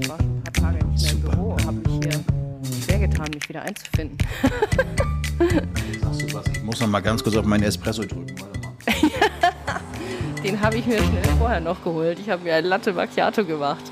Ich war schon ein paar Tage nicht mehr im Büro, habe mich hier schwer getan, mich wieder einzufinden. Sagst du was? Ich muss noch mal ganz kurz auf meinen Espresso drücken. Mal. Den habe ich mir schnell vorher noch geholt. Ich habe mir ein Latte Macchiato gemacht.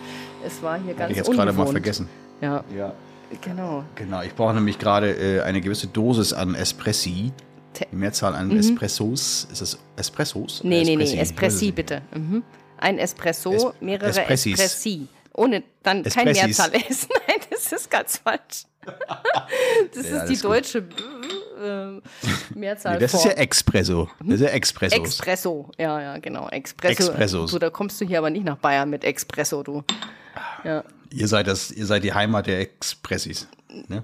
Es war hier ganz Hab ich jetzt gerade mal vergessen. Ja, Ja. genau. Genau, ich brauche nämlich gerade äh, eine gewisse Dosis an Espressi. Te- Die Mehrzahl an Espressos. Ist das Espressos? Mhm. Nee, nee, nee, Espressi es bitte. Mhm. Ein Espresso, Es- mehrere Espressis. Espressi. Ohne dann kein Espressis. Mehrzahl S. Nein, das ist ganz falsch. Das Ja, ist die deutsche äh, Mehrzahl Nee, das ist vor- ja Expresso. Das ist ja Expressos. Expresso. Ja, ja, genau. Expresso. Expressos. Du, da kommst du hier aber nicht nach Bayern mit Expresso, du. Ja. ihr, seid das, ihr seid die Heimat der Expressis. Ne?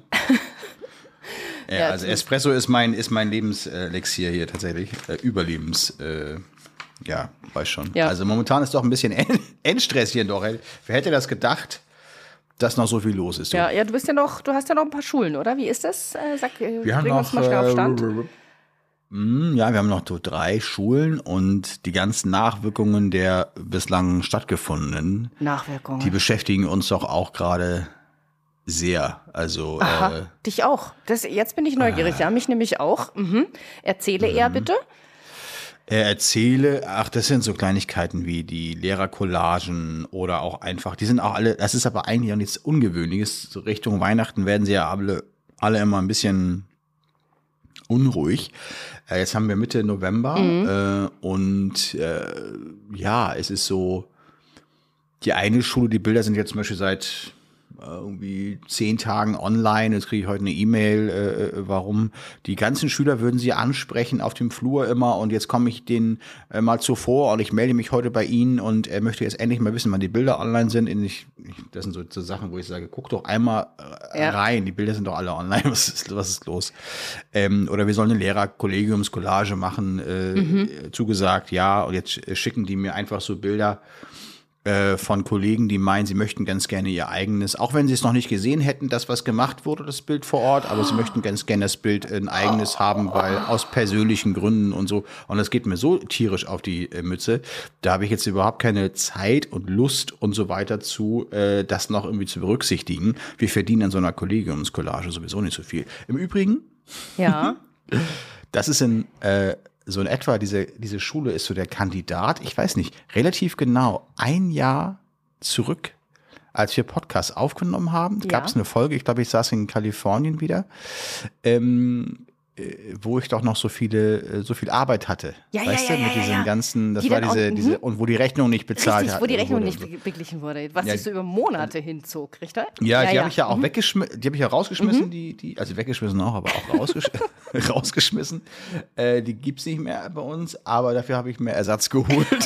Ja, Ja, also Espresso ist mein, ist mein Lebenselixier hier tatsächlich. Äh, Überlebens. Äh, ja, weiß schon. Ja. Also momentan ist doch ein bisschen En- Endstress hier in Dorel. Wer hätte das gedacht, dass noch so viel los ist? du? Ja, ja, du bist ja noch, du hast ja noch ein paar Schulen, oder? Wie ist das? Äh, sag, äh, Wir haben noch, uns mal schnell auf Stand. äh, Mm, Ja, wir haben noch so drei Schulen und die ganzen Nachwirkungen der bislang stattgefundenen, Nachwirkungen. die beschäftigen uns doch auch gerade sehr. Also Aha, äh, dich auch. Das, jetzt bin ich neugierig. Ja, mich nämlich auch. Mhm. Erzähle eher bitte. er erzähle, ach, das sind so Kleinigkeiten wie die Lehrercollagen oder auch einfach, die sind auch alle, das ist aber eigentlich auch nichts Ungewöhnliches. So Richtung Weihnachten werden sie ja alle, alle immer ein bisschen unruhig. Äh, jetzt haben wir Mitte November äh, und äh, ja, es ist so, die eine Schule, die Bilder sind jetzt zum Beispiel seit irgendwie zehn Tagen online. Jetzt kriege ich heute eine E-Mail, äh, äh, warum. Die ganzen Schüler würden sie ansprechen auf dem Flur immer und jetzt komme ich denen äh, mal zuvor und ich melde mich heute bei Ihnen und er möchte jetzt endlich mal wissen, wann die Bilder online sind. Und ich, das sind so, so Sachen, wo ich sage, guck doch einmal äh, Ja. rein, die Bilder sind doch alle online, was ist, was ist los? Ähm, oder wir sollen eine Lehrerkollegiumskollage machen, äh, äh, zugesagt, ja, und jetzt äh, schicken die mir einfach so Bilder äh, von Kollegen, die meinen, sie möchten ganz gerne ihr eigenes, auch wenn sie es noch nicht gesehen hätten, das was gemacht wurde, das Bild vor Ort, aber sie möchten ganz gerne das Bild ein eigenes haben, weil aus persönlichen Gründen und so. Und das geht mir so tierisch auf die äh, Mütze. Da habe ich jetzt überhaupt keine Zeit und Lust und so weiter zu, äh, das noch irgendwie zu berücksichtigen. Wir verdienen an so einer Kollegiumskollage sowieso nicht so viel. Im Übrigen, Ja. das ist in äh, so in etwa, diese, diese Schule ist so der Kandidat, ich weiß nicht, relativ genau ein Jahr zurück, als wir Podcast aufgenommen haben, Ja. gab es eine Folge, ich glaube, ich saß in Kalifornien wieder, ähm, äh, wo ich doch noch so viele, äh, so viel Arbeit hatte. Ja, weißt ja, du, ja, mit ja, diesen ja. ganzen, das Die war dann auch- diese, mhm. diese, und wo die Rechnung nicht bezahlt Richtig, hat. wo die Rechnung nicht be- beglichen wurde, was sich so über Monate hinzog, richtig? Ja, die habe ich ja Mhm. auch weggeschmissen, die habe ich ja rausgeschmissen, die, die, also weggeschmissen auch, aber auch rausgesch rausgeschmissen. Äh, die gibt's nicht mehr bei uns, aber dafür habe ich mir Ersatz geholt.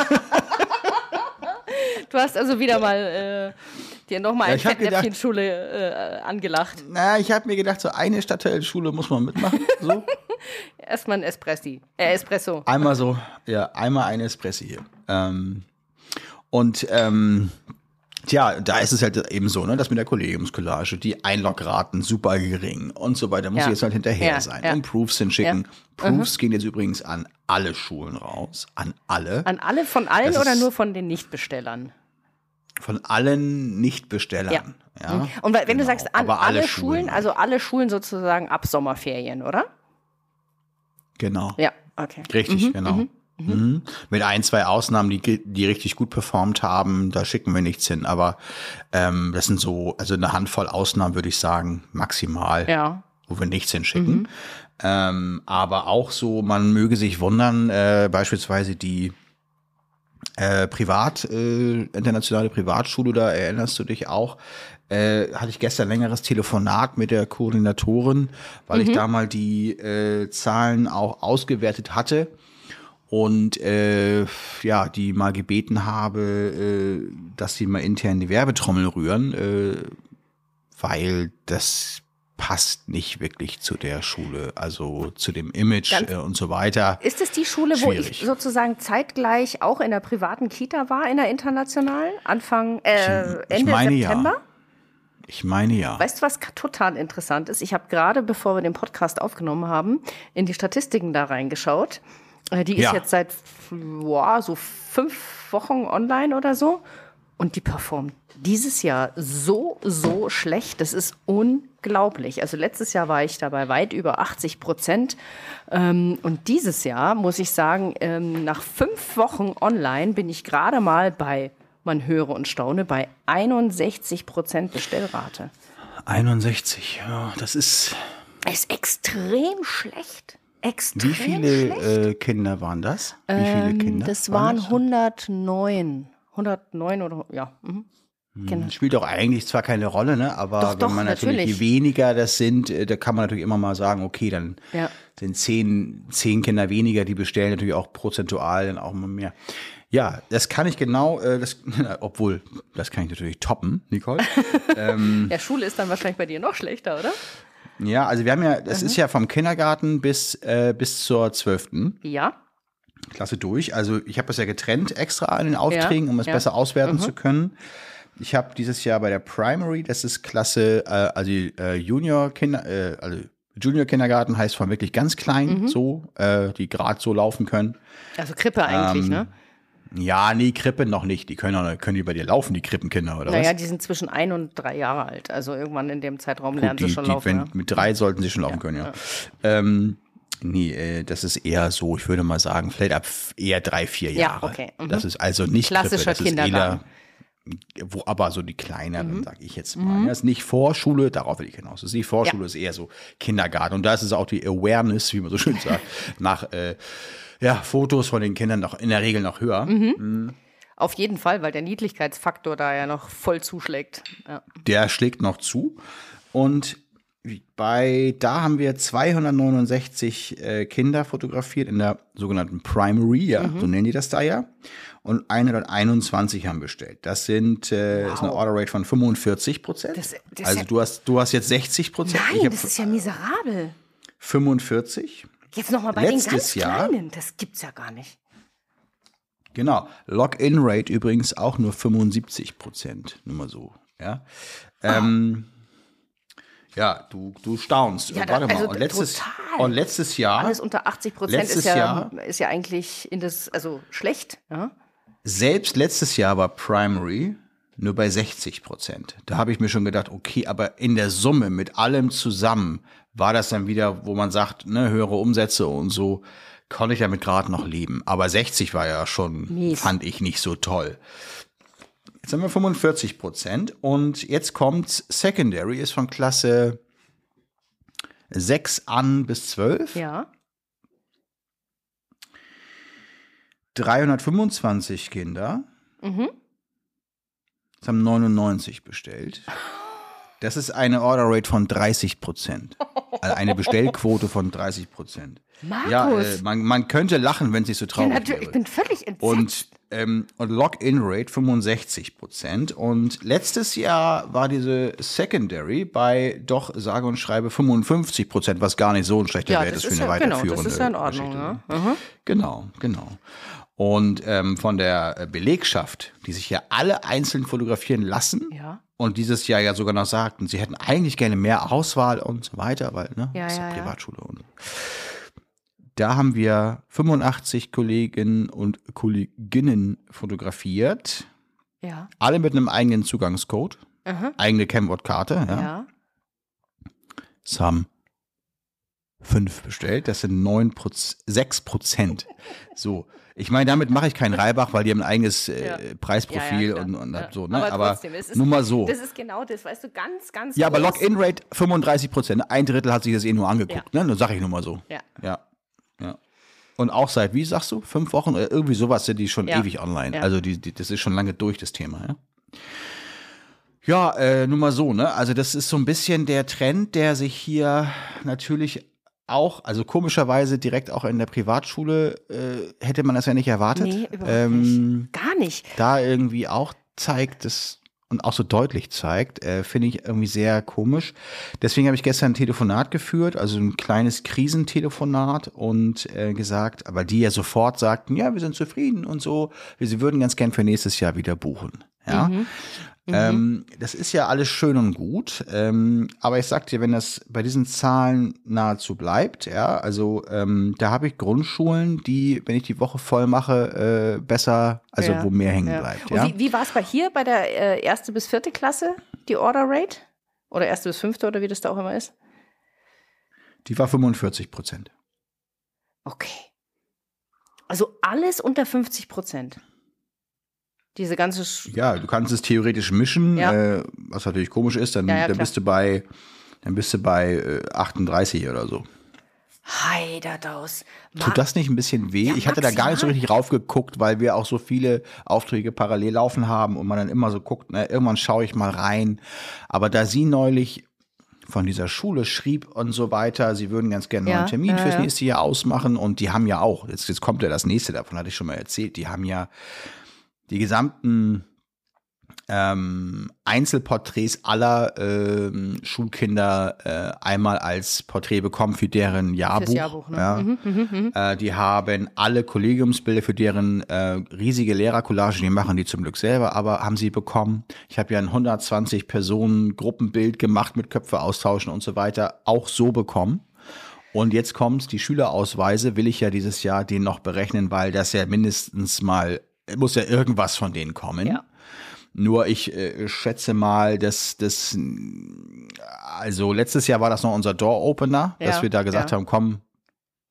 Du hast also wieder mal äh, dir nochmal Ja, eine Fettnäpfchenschule äh, angelacht. Na, ich habe mir gedacht, so eine Stadtteilschule muss man mitmachen. So. Erstmal ein Espressi. Äh, Espresso. Einmal so, ja, einmal eine Espresso hier. Ähm, und ähm, Tja, da ist es halt eben so, ne, dass mit der Kollegiumskollage die Einloggraten super gering und so weiter. Muss Ja. ich jetzt halt hinterher Ja, sein ja. und Proofs hinschicken. Mhm. Proofs gehen jetzt übrigens an alle Schulen raus, an alle, An alle von allen Das oder nur von den Nichtbestellern? Von allen Nichtbestellern. Ja. Und weil- wenn du Genau, sagst, an aber alle, Schulen, also alle Schulen sozusagen ab Sommerferien, oder? Genau. Ja, okay. Richtig, genau. Mhm. Mit ein, zwei Ausnahmen, die, die richtig gut performt haben, da schicken wir nichts hin. Aber ähm, das sind so, also eine Handvoll Ausnahmen, würde ich sagen, maximal, Ja. wo wir nichts hinschicken. Ähm, aber auch so, man möge sich wundern, äh, beispielsweise die äh, Privat, äh, internationale Privatschule, da erinnerst du dich auch, äh, hatte ich gestern längeres Telefonat mit der Koordinatorin, weil ich da mal die äh, Zahlen auch ausgewertet hatte. Und äh, ja, die mal gebeten habe, äh, dass sie mal intern die Werbetrommel rühren, äh, weil das passt nicht wirklich zu der Schule, also zu dem Image Ganz- äh, und so weiter. Ist es die Schule, wo ich Schwierig. sozusagen zeitgleich auch in der privaten Kita war, in der internationalen? Anfang, äh, Ich Ende meine, ja. September? Ich meine ja. Weißt du, was total interessant ist? Ich habe gerade, bevor wir den Podcast aufgenommen haben, in die Statistiken da reingeschaut. Äh, Die ist Ja. jetzt seit boah, so fünf Wochen online oder so. Und die performt dieses Jahr so, so schlecht. Das ist unglaublich. Also letztes Jahr war ich dabei weit über 80 Prozent. Ähm, und dieses Jahr muss ich sagen, ähm, nach fünf Wochen online bin ich gerade mal bei, man höre und staune, bei 61 Prozent Bestellrate. 61, ja, das ist. Ist extrem schlecht. Extrem Wie viele schlecht. äh, Kinder waren das? Wie viele Kinder? Ähm, Das waren das? 109. 109 oder, ja. Mhm. Kinder. Spielt auch eigentlich zwar keine Rolle, ne? aber Doch, wenn doch, man natürlich, natürlich. je weniger das sind, äh, da kann man natürlich immer mal sagen, okay, dann Ja. sind zehn, zehn Kinder weniger, die bestellen natürlich auch prozentual dann auch mal mehr. Ja, das kann ich genau, äh, das, obwohl, das kann ich natürlich toppen, Nicole. Ja, Schule ist dann wahrscheinlich bei dir noch schlechter, oder? ja, also wir haben ja, das Mhm. ist ja vom Kindergarten bis, äh, bis zur zwölften Ja. Klasse durch. Also ich habe das ja getrennt extra in den Aufträgen, um es ja. Mhm. besser auswerten zu können. Ich habe dieses Jahr bei der Primary, das ist Klasse, äh, also äh, Junior Kinder, äh, also Junior Kindergarten heißt von wirklich ganz klein, Mhm. so, äh, die gerade so laufen können. Also Krippe eigentlich, Ähm, ne? Ja, nee, Krippe noch nicht. Die können, auch- können die bei dir laufen, die Krippenkinder, oder Naja, was? die sind zwischen ein und drei Jahre alt. Also irgendwann in dem Zeitraum lernen die, sie schon die, laufen. wenn, ja. Mit drei sollten sie schon laufen können, ja. Ähm, nee, äh, das ist eher so, ich würde mal sagen, vielleicht ab eher drei, vier Ja, Jahre. okay, mhm. Das ist also nicht Klassischer Krippe, das Kindergarten. Ist eher, wo aber so die kleineren, Mhm. sage ich jetzt mal. Das ist nicht Vorschule, darauf will ich hinaus. Das ist nicht Vorschule, das ist eher so Kindergarten. Und da ist es auch die Awareness, wie man so schön sagt, nach äh, ja, Fotos von den Kindern noch in der Regel noch höher. Mhm. Auf jeden Fall, weil der Niedlichkeitsfaktor da ja noch voll zuschlägt. Ja. der schlägt noch zu. Und bei, da haben wir 269 äh, Kinder fotografiert in der sogenannten Primary, ja, Mhm. so nennen die das da ja. Und 121 haben bestellt. Das sind, äh, ist eine Order Rate von 45 Prozent. Also ja- du hast, du hast jetzt 60 Prozent. Nein, das ist ja miserabel. 45. Jetzt nochmal bei Letztes den ganz Jahr- Kleinen. Das gibt's ja gar nicht. Genau. Login-Rate übrigens auch nur 75 Prozent. Nur mal so. Ja. Ähm, ja, du, du staunst. Ja, da- Warte mal. also und, letztes, total. und letztes Jahr, Alles unter 80 Prozent ist ja, Jahr- ist ja eigentlich in das, also schlecht. Ja? selbst letztes Jahr war Primary nur bei 60 Prozent. Da habe ich mir schon gedacht, okay, aber in der Summe mit allem zusammen war das dann wieder, wo man sagt, ne, höhere Umsätze und so, konnte ich damit gerade noch leben. Aber 60 war ja schon, Mies. fand ich nicht so toll. Jetzt haben wir 45 Prozent und jetzt kommt Secondary, ist von Klasse 6 an bis 12. Ja. 325 Kinder. Mhm. Es haben 99 bestellt. Das ist eine Order Rate von 30 Prozent. Also eine Bestellquote von 30 Prozent. Markus. Ja, äh, man, man könnte lachen, wenn es nicht so traurig. Ich wäre. bin völlig entsetzt. Und, ähm, und Login-Rate 65 Prozent. Und letztes Jahr war diese Secondary bei doch sage und schreibe 55 Prozent, was gar nicht so ein schlechter ja, Wert ist für eine ja, genau, weiterführende das ist ja in Ordnung. Ja. Mhm. Genau, genau. Und ähm, von der äh, Belegschaft, die sich ja alle einzeln fotografieren lassen Ja. Und dieses Jahr ja sogar noch sagten, sie hätten eigentlich gerne mehr Auswahl und so weiter, weil, ne, Ja, ist ja ja. Privatschule und. Da haben wir 85 Kolleginnen und Kolleginnen fotografiert, Ja. alle mit einem eigenen Zugangscode, Aha. eigene Chemwortkarte. Ja. Ja. Es haben fünf bestellt, das sind neun Proz sechs Prozent. So, ich meine, damit mache ich keinen Reibach, weil die haben ein eigenes äh, Ja. Preisprofil Ja, ja, und, und so, ne? Aber, trotzdem, es ist, nur mal so. Das ist genau das, weißt du, ganz, ganz Ja, aber groß. Login-Rate 35 Prozent. Ein Drittel hat sich das eh nur angeguckt, ne? Dann sage ich nur mal so. Ja. Ja. ja. Und auch seit, wie sagst du, fünf Wochen oder irgendwie sowas sind die schon ewig online. Also die, die, das ist schon lange durch, das Thema, ja. Ja, äh, nur mal so, ne? Also das ist so ein bisschen der Trend, der sich hier natürlich auch, also komischerweise direkt auch in der Privatschule, äh, hätte man das ja nicht erwartet. Nee, überhaupt ähm, nicht. Gar nicht. da irgendwie auch zeigt, das und auch so deutlich zeigt, äh, finde ich irgendwie sehr komisch. Deswegen habe ich gestern ein Telefonat geführt, also ein kleines Krisentelefonat und äh, gesagt, aber die ja sofort sagten, ja, wir sind zufrieden und so, wir sie würden ganz gern für nächstes Jahr wieder buchen. Ja. Mhm. Ähm, das ist ja alles schön und gut, ähm, aber ich sag dir, wenn das bei diesen Zahlen nahezu bleibt, ja, also ähm, da habe ich Grundschulen, die, wenn ich die Woche voll mache, äh, besser, also ja, wo mehr hängen ja. bleibt. Ja? Und wie, wie war es bei hier bei der äh, erste bis vierte Klasse, die Order Rate? Oder erste bis fünfte oder wie das da auch immer ist? Die war 45 Prozent. Okay. Also alles unter 50 Prozent. Diese ganze. Sch ja, du kannst es theoretisch mischen, ja. äh, was natürlich komisch ist, dann, ja, ja, dann bist du bei, dann bist du bei äh, 38 oder so. Heiderdaus. Tut das nicht ein bisschen weh? ich hatte da gar nicht so richtig raufgeguckt, weil wir auch so viele Aufträge parallel laufen haben und man dann immer so guckt, ne, irgendwann schaue ich mal rein. Aber da sie neulich von dieser Schule schrieb und so weiter, sie würden ganz gerne einen neuen Termin fürs nächste Jahr ausmachen und die haben ja auch, jetzt, jetzt kommt ja das nächste, davon hatte ich schon mal erzählt, die haben ja die gesamten ähm, Einzelporträts aller ähm, Schulkinder äh, einmal als Porträt bekommen für deren Jahrbuch. Jahrbuch ne? ja. mhm, mh, mh. Äh, die haben alle Kollegiumsbilder für deren äh, riesige Lehrercollage, die machen die zum Glück selber, aber haben sie bekommen. Ich habe ja ein 120 Personen Gruppenbild gemacht mit Köpfe austauschen und so weiter, auch so bekommen. Und jetzt kommt die Schülerausweise, will ich ja dieses Jahr den noch berechnen, weil das ja mindestens mal muss ja irgendwas von denen kommen. Ja. Nur ich äh, schätze mal, dass das, also letztes Jahr war das noch unser Door-Opener, ja, dass wir da gesagt ja. haben, komm,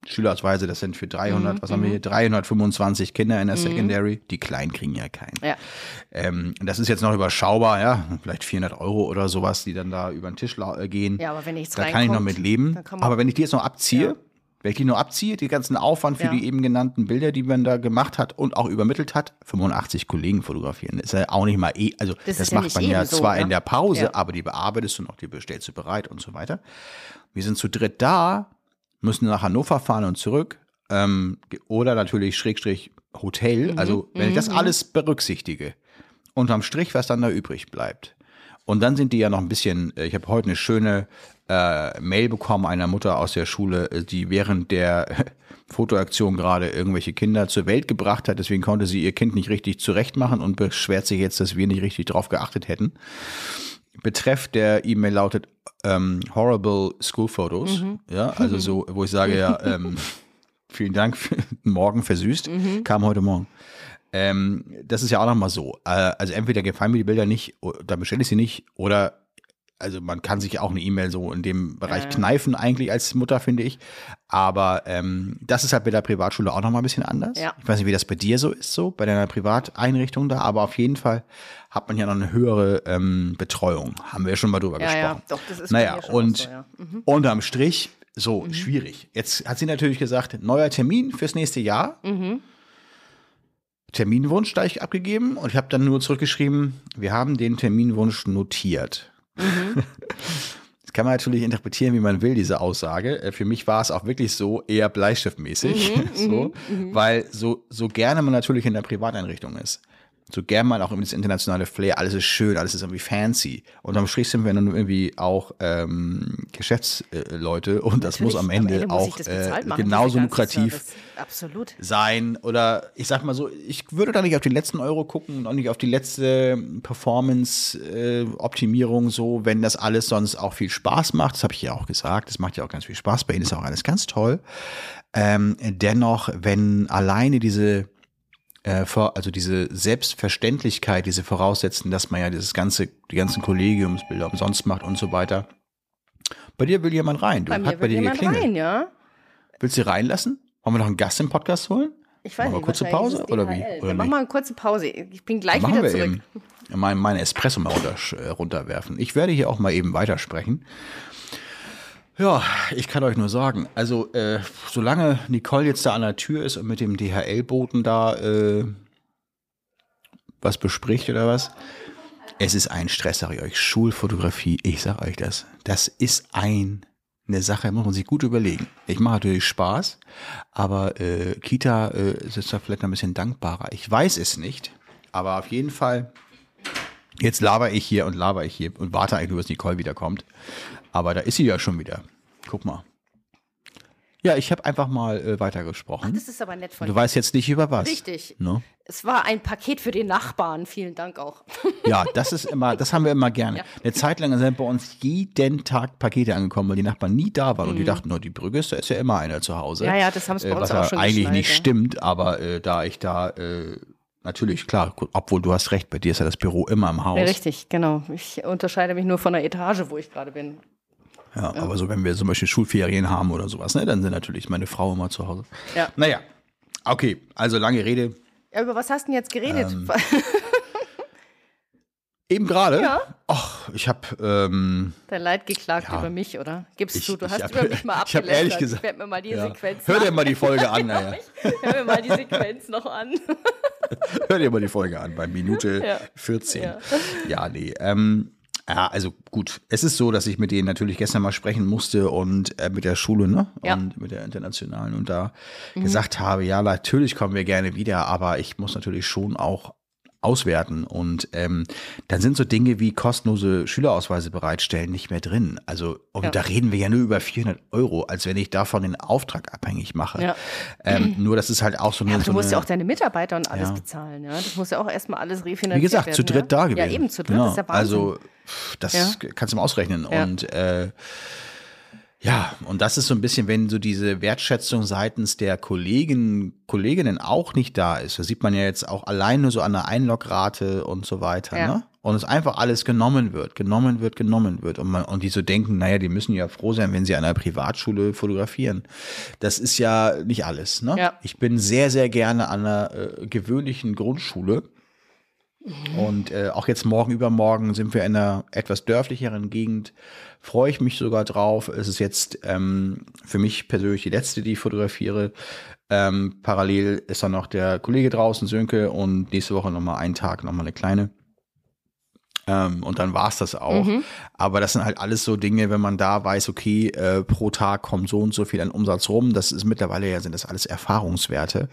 Schülerausweise, das sind für 300, mhm, was haben wir hier, 325 mhm. Kinder in der mhm. Secondary, die Kleinen kriegen ja keinen. Ja. Ähm, das ist jetzt noch überschaubar, ja, vielleicht 400 Euro oder sowas, die dann da über den Tisch äh, gehen. Ja, aber wenn ich Da kann ich noch mit leben. Aber wenn ich die jetzt noch abziehe, wenn ich die nur abziehe, die ganzen Aufwand für ja. die eben genannten Bilder, die man da gemacht hat und auch übermittelt hat, 85 Kollegen fotografieren, ist ja auch nicht mal eh, also das, das macht ja man ja zwar so, in der Pause, ja. aber die bearbeitest du noch, die bestellst du bereit und so weiter. Wir sind zu dritt da, müssen nach Hannover fahren und zurück, ähm, oder natürlich Schrägstrich Hotel. Mhm. Also wenn ich das mhm. alles berücksichtige, unterm Strich, was dann da übrig bleibt. Und dann sind die ja noch ein bisschen, äh, ich habe heute eine schöne äh, Mail bekommen einer Mutter aus der Schule, äh, die während der Fotoaktion gerade irgendwelche Kinder zur Welt gebracht hat. Deswegen konnte sie ihr Kind nicht richtig zurechtmachen und beschwert sich jetzt, dass wir nicht richtig drauf geachtet hätten. Betreff der E-Mail lautet ähm, Horrible School Photos. Mhm. Ja, also so, wo ich sage ja, ähm, vielen Dank, für, morgen versüßt, mhm. kam heute Morgen. Ähm, das ist ja auch nochmal so. Äh, also entweder gefallen mir die Bilder nicht, dann bestelle ich sie nicht, oder also man kann sich auch eine E-Mail so in dem Bereich äh. kneifen eigentlich als Mutter, finde ich. Aber ähm, das ist halt bei der Privatschule auch noch mal ein bisschen anders. Ja. Ich weiß nicht, wie das bei dir so ist, so bei deiner Privateinrichtung da, aber auf jeden Fall hat man ja noch eine höhere ähm, Betreuung. Haben wir ja schon mal drüber ja, gesprochen. Ja, doch, das ist naja, und so, ja. mhm. unterm Strich so mhm. schwierig. Jetzt hat sie natürlich gesagt, neuer Termin fürs nächste Jahr. Mhm. Terminwunsch da ich abgegeben und ich habe dann nur zurückgeschrieben, wir haben den Terminwunsch notiert. Mhm. Das kann man natürlich interpretieren, wie man will, diese Aussage. Äh, für mich war es auch wirklich so eher bleistiftmäßig, mhm, so, mhm, mhm. weil so, so gerne man natürlich in der Privateinrichtung ist so gern mal auch immer das internationale Flair, alles ist schön, alles ist irgendwie fancy. Und am Strich sind wir dann irgendwie auch ähm, Geschäftsleute und das muss am Ende, am Ende auch äh, genauso lukrativ sein. Oder ich sag mal so, ich würde da nicht auf den letzten Euro gucken und auch nicht auf die letzte Performance-Optimierung äh, so, wenn das alles sonst auch viel Spaß macht. Das habe ich ja auch gesagt. Das macht ja auch ganz viel Spaß. Bei Ihnen ist auch alles ganz toll. Ähm, dennoch, wenn alleine diese äh, also diese Selbstverständlichkeit, diese Voraussetzen, dass man ja dieses ganze, die ganzen Kollegiumsbilder umsonst macht und so weiter. Bei dir will jemand rein. Du, bei hat bei dir geklingelt. Rein, ja. Willst du reinlassen? Wollen wir noch einen Gast im Podcast holen? Ich weiß Machen nicht. kurze Pause oder wie? Oder mach mal eine kurze Pause. Ich bin gleich wieder zurück. Eben mein, meine Espresso mal runter, äh, runterwerfen. Ich werde hier auch mal eben weitersprechen. Ja, ich kann euch nur sagen, also äh, solange Nicole jetzt da an der Tür ist und mit dem DHL-Boten da äh, was bespricht oder was, es ist ein Stress, sage ich euch. Schulfotografie, ich sag euch das. Das ist ein, eine Sache, muss man sich gut überlegen. Ich mache natürlich Spaß, aber äh, Kita äh, ist da vielleicht noch ein bisschen dankbarer. Ich weiß es nicht, aber auf jeden Fall, jetzt laber ich hier und laber ich hier und warte eigentlich nur, bis Nicole wiederkommt. Aber da ist sie ja schon wieder. Guck mal. Ja, ich habe einfach mal äh, weitergesprochen. Das ist aber nett von du dir. weißt jetzt nicht über was. Richtig. Ne? Es war ein Paket für den Nachbarn. Vielen Dank auch. Ja, das ist immer, das haben wir immer gerne. Ja. Eine Zeit lang sind bei uns jeden Tag Pakete angekommen, weil die Nachbarn nie da waren und die dachten, no, die Brücke ist, da ist ja immer einer zu Hause. Mhm. Ja, ja, das haben sie bei Äh, uns was auch ja schon eigentlich nicht ja. stimmt, aber äh, da ich da äh, natürlich klar, obwohl du hast recht, bei dir ist ja das Büro immer im Haus. Ja, richtig, genau. Ich unterscheide mich nur von der Etage, wo ich gerade bin. Ja, aber so, wenn wir zum Beispiel Schulferien haben oder sowas, ne, dann sind natürlich meine Frau immer zu Hause. Ja. Naja, okay, also lange Rede. Ja, über was hast du denn jetzt geredet? Ähm, Eben gerade. Ja. Ach, ich habe ähm, Dein Leid geklagt Ja. über mich, oder? Gibst Ich- du, du ich hast hab- über mich mal ich hab abgelästert. ehrlich gesagt- Ich mir mal die ja. Sequenz hör dir mal die Folge an, naja. Hör mir mal die Sequenz noch an. Hör dir mal die Folge an, bei Minute Ja. 14. Ja. Ja, nee. Ähm, ja, also gut. Es ist so, dass ich mit denen natürlich gestern mal sprechen musste und äh, mit der Schule, ne? Ja. Und mit der internationalen und da gesagt habe, ja, natürlich kommen wir gerne wieder, aber ich muss natürlich schon auch auswerten und ähm, dann sind so Dinge wie kostenlose Schülerausweise bereitstellen nicht mehr drin. Also und Ja. da reden wir ja nur über 400 Euro, als wenn ich davon den Auftrag abhängig mache. Ja. Ähm, nur das ist halt auch so eine, Ja, aber so du musst eine, ja auch deine Mitarbeiter und alles bezahlen. Ja? Das muss ja auch erstmal alles refinanziert wie gesagt, werden. zu dritt da gewesen. Ja, eben zu dritt Genau. ist ja Wahnsinn. Also pff, das Ja. kannst du mal ausrechnen. Und äh, ja, und das ist so ein bisschen, wenn so diese Wertschätzung seitens der Kollegen, Kolleginnen auch nicht da ist. Das sieht man ja jetzt auch allein nur so an der Einlograte und so weiter. Ja. Ne? Und es einfach alles genommen wird, genommen wird, genommen wird. Und, man, und die so denken, naja, die müssen ja froh sein, wenn sie an einer Privatschule fotografieren. Das ist ja nicht alles. Ne? Ja. Ich bin sehr, sehr gerne an einer äh, gewöhnlichen Grundschule. Und äh, auch jetzt morgen übermorgen sind wir in einer etwas dörflicheren Gegend. Freue ich mich sogar drauf. Es ist jetzt ähm, für mich persönlich die letzte, die ich fotografiere. Ähm, parallel ist dann noch der Kollege draußen, Sönke, und nächste Woche nochmal einen Tag, nochmal eine kleine. Ähm, und dann war's das auch. Aber das sind halt alles so Dinge, wenn man da weiß, okay, äh, pro Tag kommt so und so viel an Umsatz rum. Das ist mittlerweile ja sind das alles Erfahrungswerte.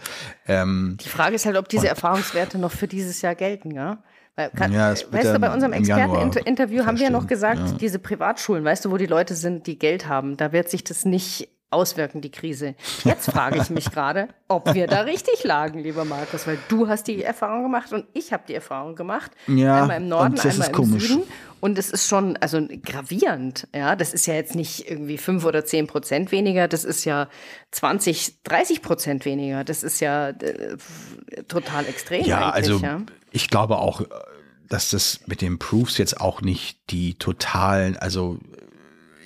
Ähm, Die Frage ist halt, ob diese Erfahrungswerte noch für dieses Jahr gelten, ja? Weil, kann, Ja, es weißt du, bei unserem Experteninterview haben wir ja noch gesagt, ja. diese Privatschulen, weißt du, wo die Leute sind, die Geld haben, da wird sich das nicht auswirken, die Krise. Jetzt frage ich mich gerade, ob wir da richtig lagen, lieber Markus, weil du hast die Erfahrung gemacht und ich habe die Erfahrung gemacht. Ja, einmal im Norden, einmal ist im komisch. Süden. Und es ist schon, also gravierend, ja. Das ist ja jetzt nicht irgendwie fünf oder zehn Prozent weniger, das ist ja 20, 30 Prozent weniger. Das ist ja äh, total extrem. Ja, also ja. ich glaube auch, äh, dass das mit den Proofs jetzt auch nicht die totalen, also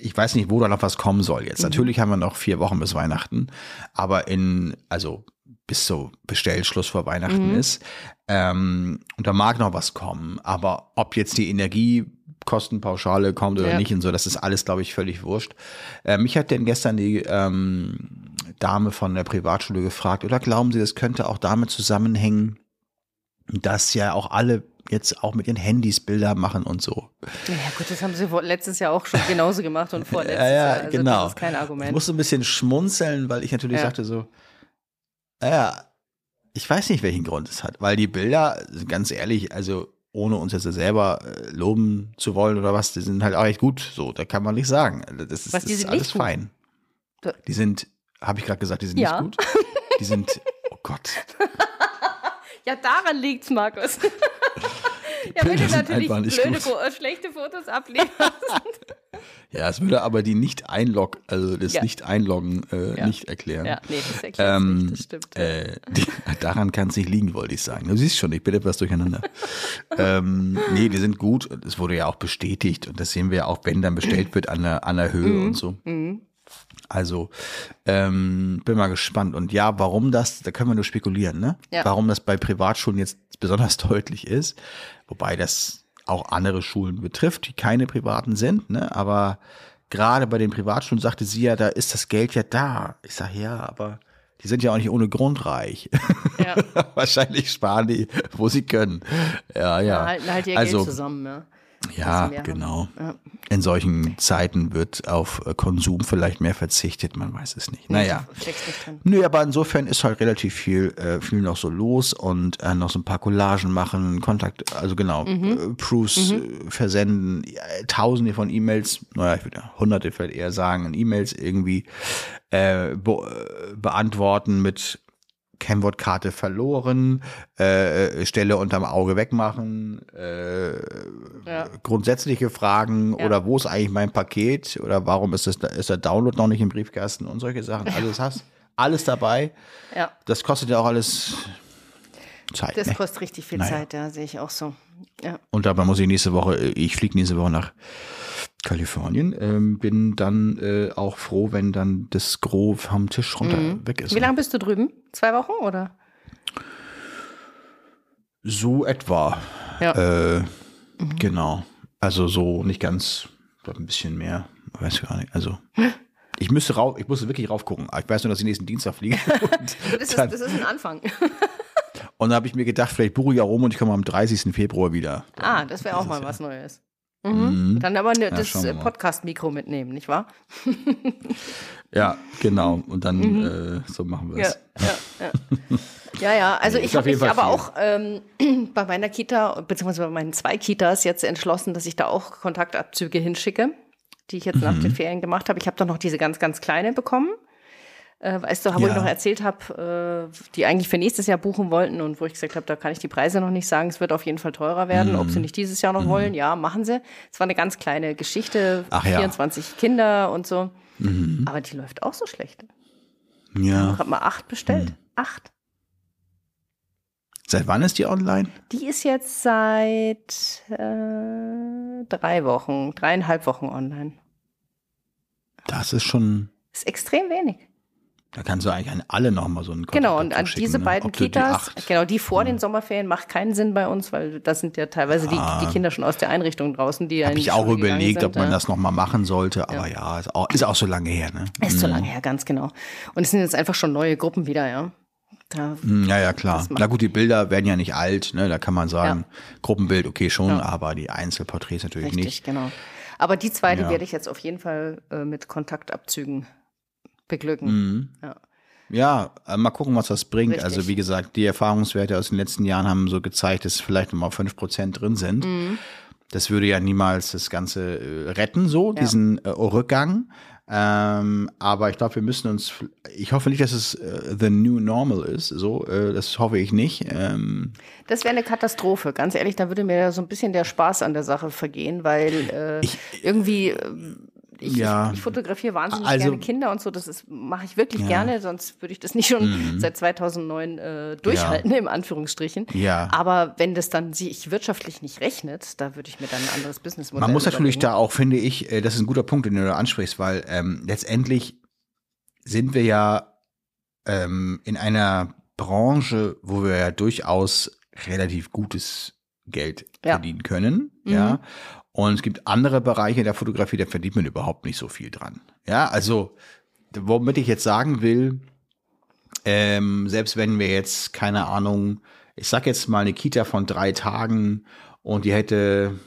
ich weiß nicht, wo da noch was kommen soll Mhm. jetzt. Natürlich haben wir noch vier Wochen bis Weihnachten, aber in, also bis so Bestellschluss vor Weihnachten Mhm. ist. Ähm, und da mag noch was kommen, aber ob jetzt die Energiekostenpauschale kommt oder Ja. nicht und so, das ist alles, glaube ich, völlig wurscht. Äh, mich hat denn gestern die ähm, Dame von der Privatschule gefragt, oder glauben Sie, das könnte auch damit zusammenhängen, dass ja auch alle jetzt auch mit ihren Handys Bilder machen und so. Ja gut, das haben sie letztes Jahr auch schon genauso gemacht und vorletztes Ja, ja, Jahr. Also genau. Das ist kein Ich Argument. musste ein bisschen schmunzeln, weil ich natürlich Ja. sagte so, naja, ich weiß nicht, welchen Grund es hat, weil die Bilder, ganz ehrlich, also ohne uns jetzt selber äh, loben zu wollen oder was, die sind halt auch echt gut, so, da kann man nicht sagen. Das ist, Was, das ist alles fein. Die sind, habe ich gerade gesagt, die sind Ja. nicht gut. Die sind, oh Gott, Ja, daran liegt's, Markus. ja, wenn du natürlich nicht blöde, gut. Äh, schlechte Fotos ablieferst. ja, es würde aber die nicht einlog, also das Ja. Nicht-Einloggen äh, Ja. nicht erklären. ja, nee, das erklärt Ähm, nicht, das stimmt. Äh, die, daran kann es nicht liegen, wollte ich sagen. Du siehst schon, ich bin etwas durcheinander. ähm, nee, die sind gut. Es wurde ja auch bestätigt und das sehen wir ja auch, wenn dann bestellt wird an der, an der Höhe Mhm. und so. Also, ähm, bin mal gespannt. Und ja, warum das, da können wir nur spekulieren, ne? Ja. Warum das bei Privatschulen jetzt besonders deutlich ist. Wobei das auch andere Schulen betrifft, die keine privaten sind, ne? Aber gerade bei den Privatschulen sagte sie ja, da ist das Geld ja da. Ich sage ja, aber die sind ja auch nicht ohne Grund reich. ja, Wahrscheinlich sparen die, wo sie können. Ja, ja. halten halt ihr also, Geld zusammen, ja. Ja, genau. Ja. In solchen Zeiten wird auf äh, Konsum vielleicht mehr verzichtet, man weiß es nicht. Naja. Nö, aber insofern ist halt relativ viel, äh, viel noch so los und äh, noch so ein paar Collagen machen, Kontakt, also genau, äh, Proofs äh, versenden, tausende von E-Mails, naja, ich würde ja hunderte vielleicht eher sagen, in E-Mails irgendwie äh, be beantworten mit Kennwortkarte verloren, äh, Stelle unterm Auge wegmachen, äh, Ja. grundsätzliche Fragen Ja. oder wo ist eigentlich mein Paket oder warum ist, das, ist der Download noch nicht im Briefkasten und solche Sachen. Alles hast, alles dabei. Ja, Das kostet ja auch alles Zeit. das ne? kostet richtig viel Naja. Zeit, ja, sehe ich auch so. Und dabei muss ich nächste Woche, äh, ich fliege nächste Woche nach Kalifornien, ähm, bin dann äh, auch froh, wenn dann das Gros vom Tisch runter weg ist. Mhm. Wie lange bist du drüben? Zwei Wochen oder? So etwa. Ja. Äh, Genau. Also so nicht ganz, ein bisschen mehr. Weiß gar nicht. Also ich müsste rauf, ich musste wirklich raufgucken. Ich weiß nur, dass ich nächsten Dienstag fliege. Das ist, das ist ein Anfang. und dann habe ich mir gedacht, vielleicht buche ich ja rum und ich komme am 30. Februar wieder. Ah, das wäre auch mal was Neues. Mhm. Dann aber ne, das schauen wir äh. Podcast-Mikro mitnehmen, nicht wahr? Ja, genau. Und dann äh, so machen wir Mhm. Ja, es. ja, ja. Ja, ja, also Nee, ich habe mich aber viel. auch ähm, bei meiner Kita, beziehungsweise bei meinen zwei Kitas jetzt entschlossen, dass ich da auch Kontaktabzüge hinschicke, die ich jetzt nach Mhm. den Ferien gemacht habe. Ich habe doch noch diese ganz, ganz kleine bekommen. Äh, weißt du, wo Ja. ich noch erzählt habe, äh, die eigentlich für nächstes Jahr buchen wollten und wo ich gesagt habe, da kann ich die Preise noch nicht sagen. Es wird auf jeden Fall teurer werden. Ob sie Mhm. nicht dieses Jahr noch wollen, ja, machen sie. Es war eine ganz kleine Geschichte, Ach ja. 24 Kinder und so. Aber die läuft auch so schlecht. Ich Ja. habe mal acht bestellt. Mhm. Acht. Seit wann ist die online? Die ist jetzt seit äh, drei Wochen, dreieinhalb Wochen online. Das ist schon, Ist extrem wenig. Da kannst du eigentlich an alle nochmal so einen Genau, und an diese ne? beiden die Kitas, acht- genau, die vor den Sommerferien macht keinen Sinn bei uns, weil das sind ja teilweise die, die Kinder schon aus der Einrichtung draußen, die ja Habe ich die auch überlegt, sind, ob man ja. das nochmal machen sollte, aber ja, ist, auch, ist auch so lange her, ne? Ist so lange her, ganz genau. Und es sind jetzt einfach schon neue Gruppen wieder, ja. Da, Hm, Ja, ja, klar. Na gut, die Bilder werden ja nicht alt, ne? Da kann man sagen, Gruppenbild, okay, schon, aber die Einzelporträts natürlich richtig, nicht. genau. Aber die zwei, die Ja. werde ich jetzt auf jeden Fall äh, mit Kontaktabzügen beglücken. Mhm. Ja. Ja, äh, mal gucken, was das bringt. Richtig. Also wie gesagt, die Erfahrungswerte aus den letzten Jahren haben so gezeigt, dass vielleicht nochmal 5% drin sind. Mhm. Das würde ja niemals das Ganze äh, retten, so, diesen äh, Rückgang. Ähm, aber ich glaube, wir müssen uns, ich hoffe nicht, dass es äh, the new normal ist, so, äh, das hoffe ich nicht. Ähm, Das wäre eine Katastrophe, ganz ehrlich, da würde mir so ein bisschen der Spaß an der Sache vergehen, weil äh, irgendwie ähm, ich, Ja. ich, ich fotografiere wahnsinnig Also- gerne Kinder und so, das mache ich wirklich gerne, sonst würde ich das nicht schon seit 2009 äh, durchhalten, im Anführungsstrichen. Mhm. Ja. Aber wenn das dann sich wirtschaftlich nicht rechnet, da würde ich mir dann ein anderes Businessmodell Man muss natürlich überlegen. da auch, finde ich, äh, das ist ein guter Punkt, den du da ansprichst, weil ähm, letztendlich sind wir ja ähm, in einer Branche, wo wir ja durchaus relativ gutes Geld Ja. verdienen können, ja. Und es gibt andere Bereiche der Fotografie, da verdient man überhaupt nicht so viel dran. Ja, also womit ich jetzt sagen will, ähm, selbst wenn wir jetzt, keine Ahnung, ich sag jetzt mal eine Kita von drei Tagen und die hätte,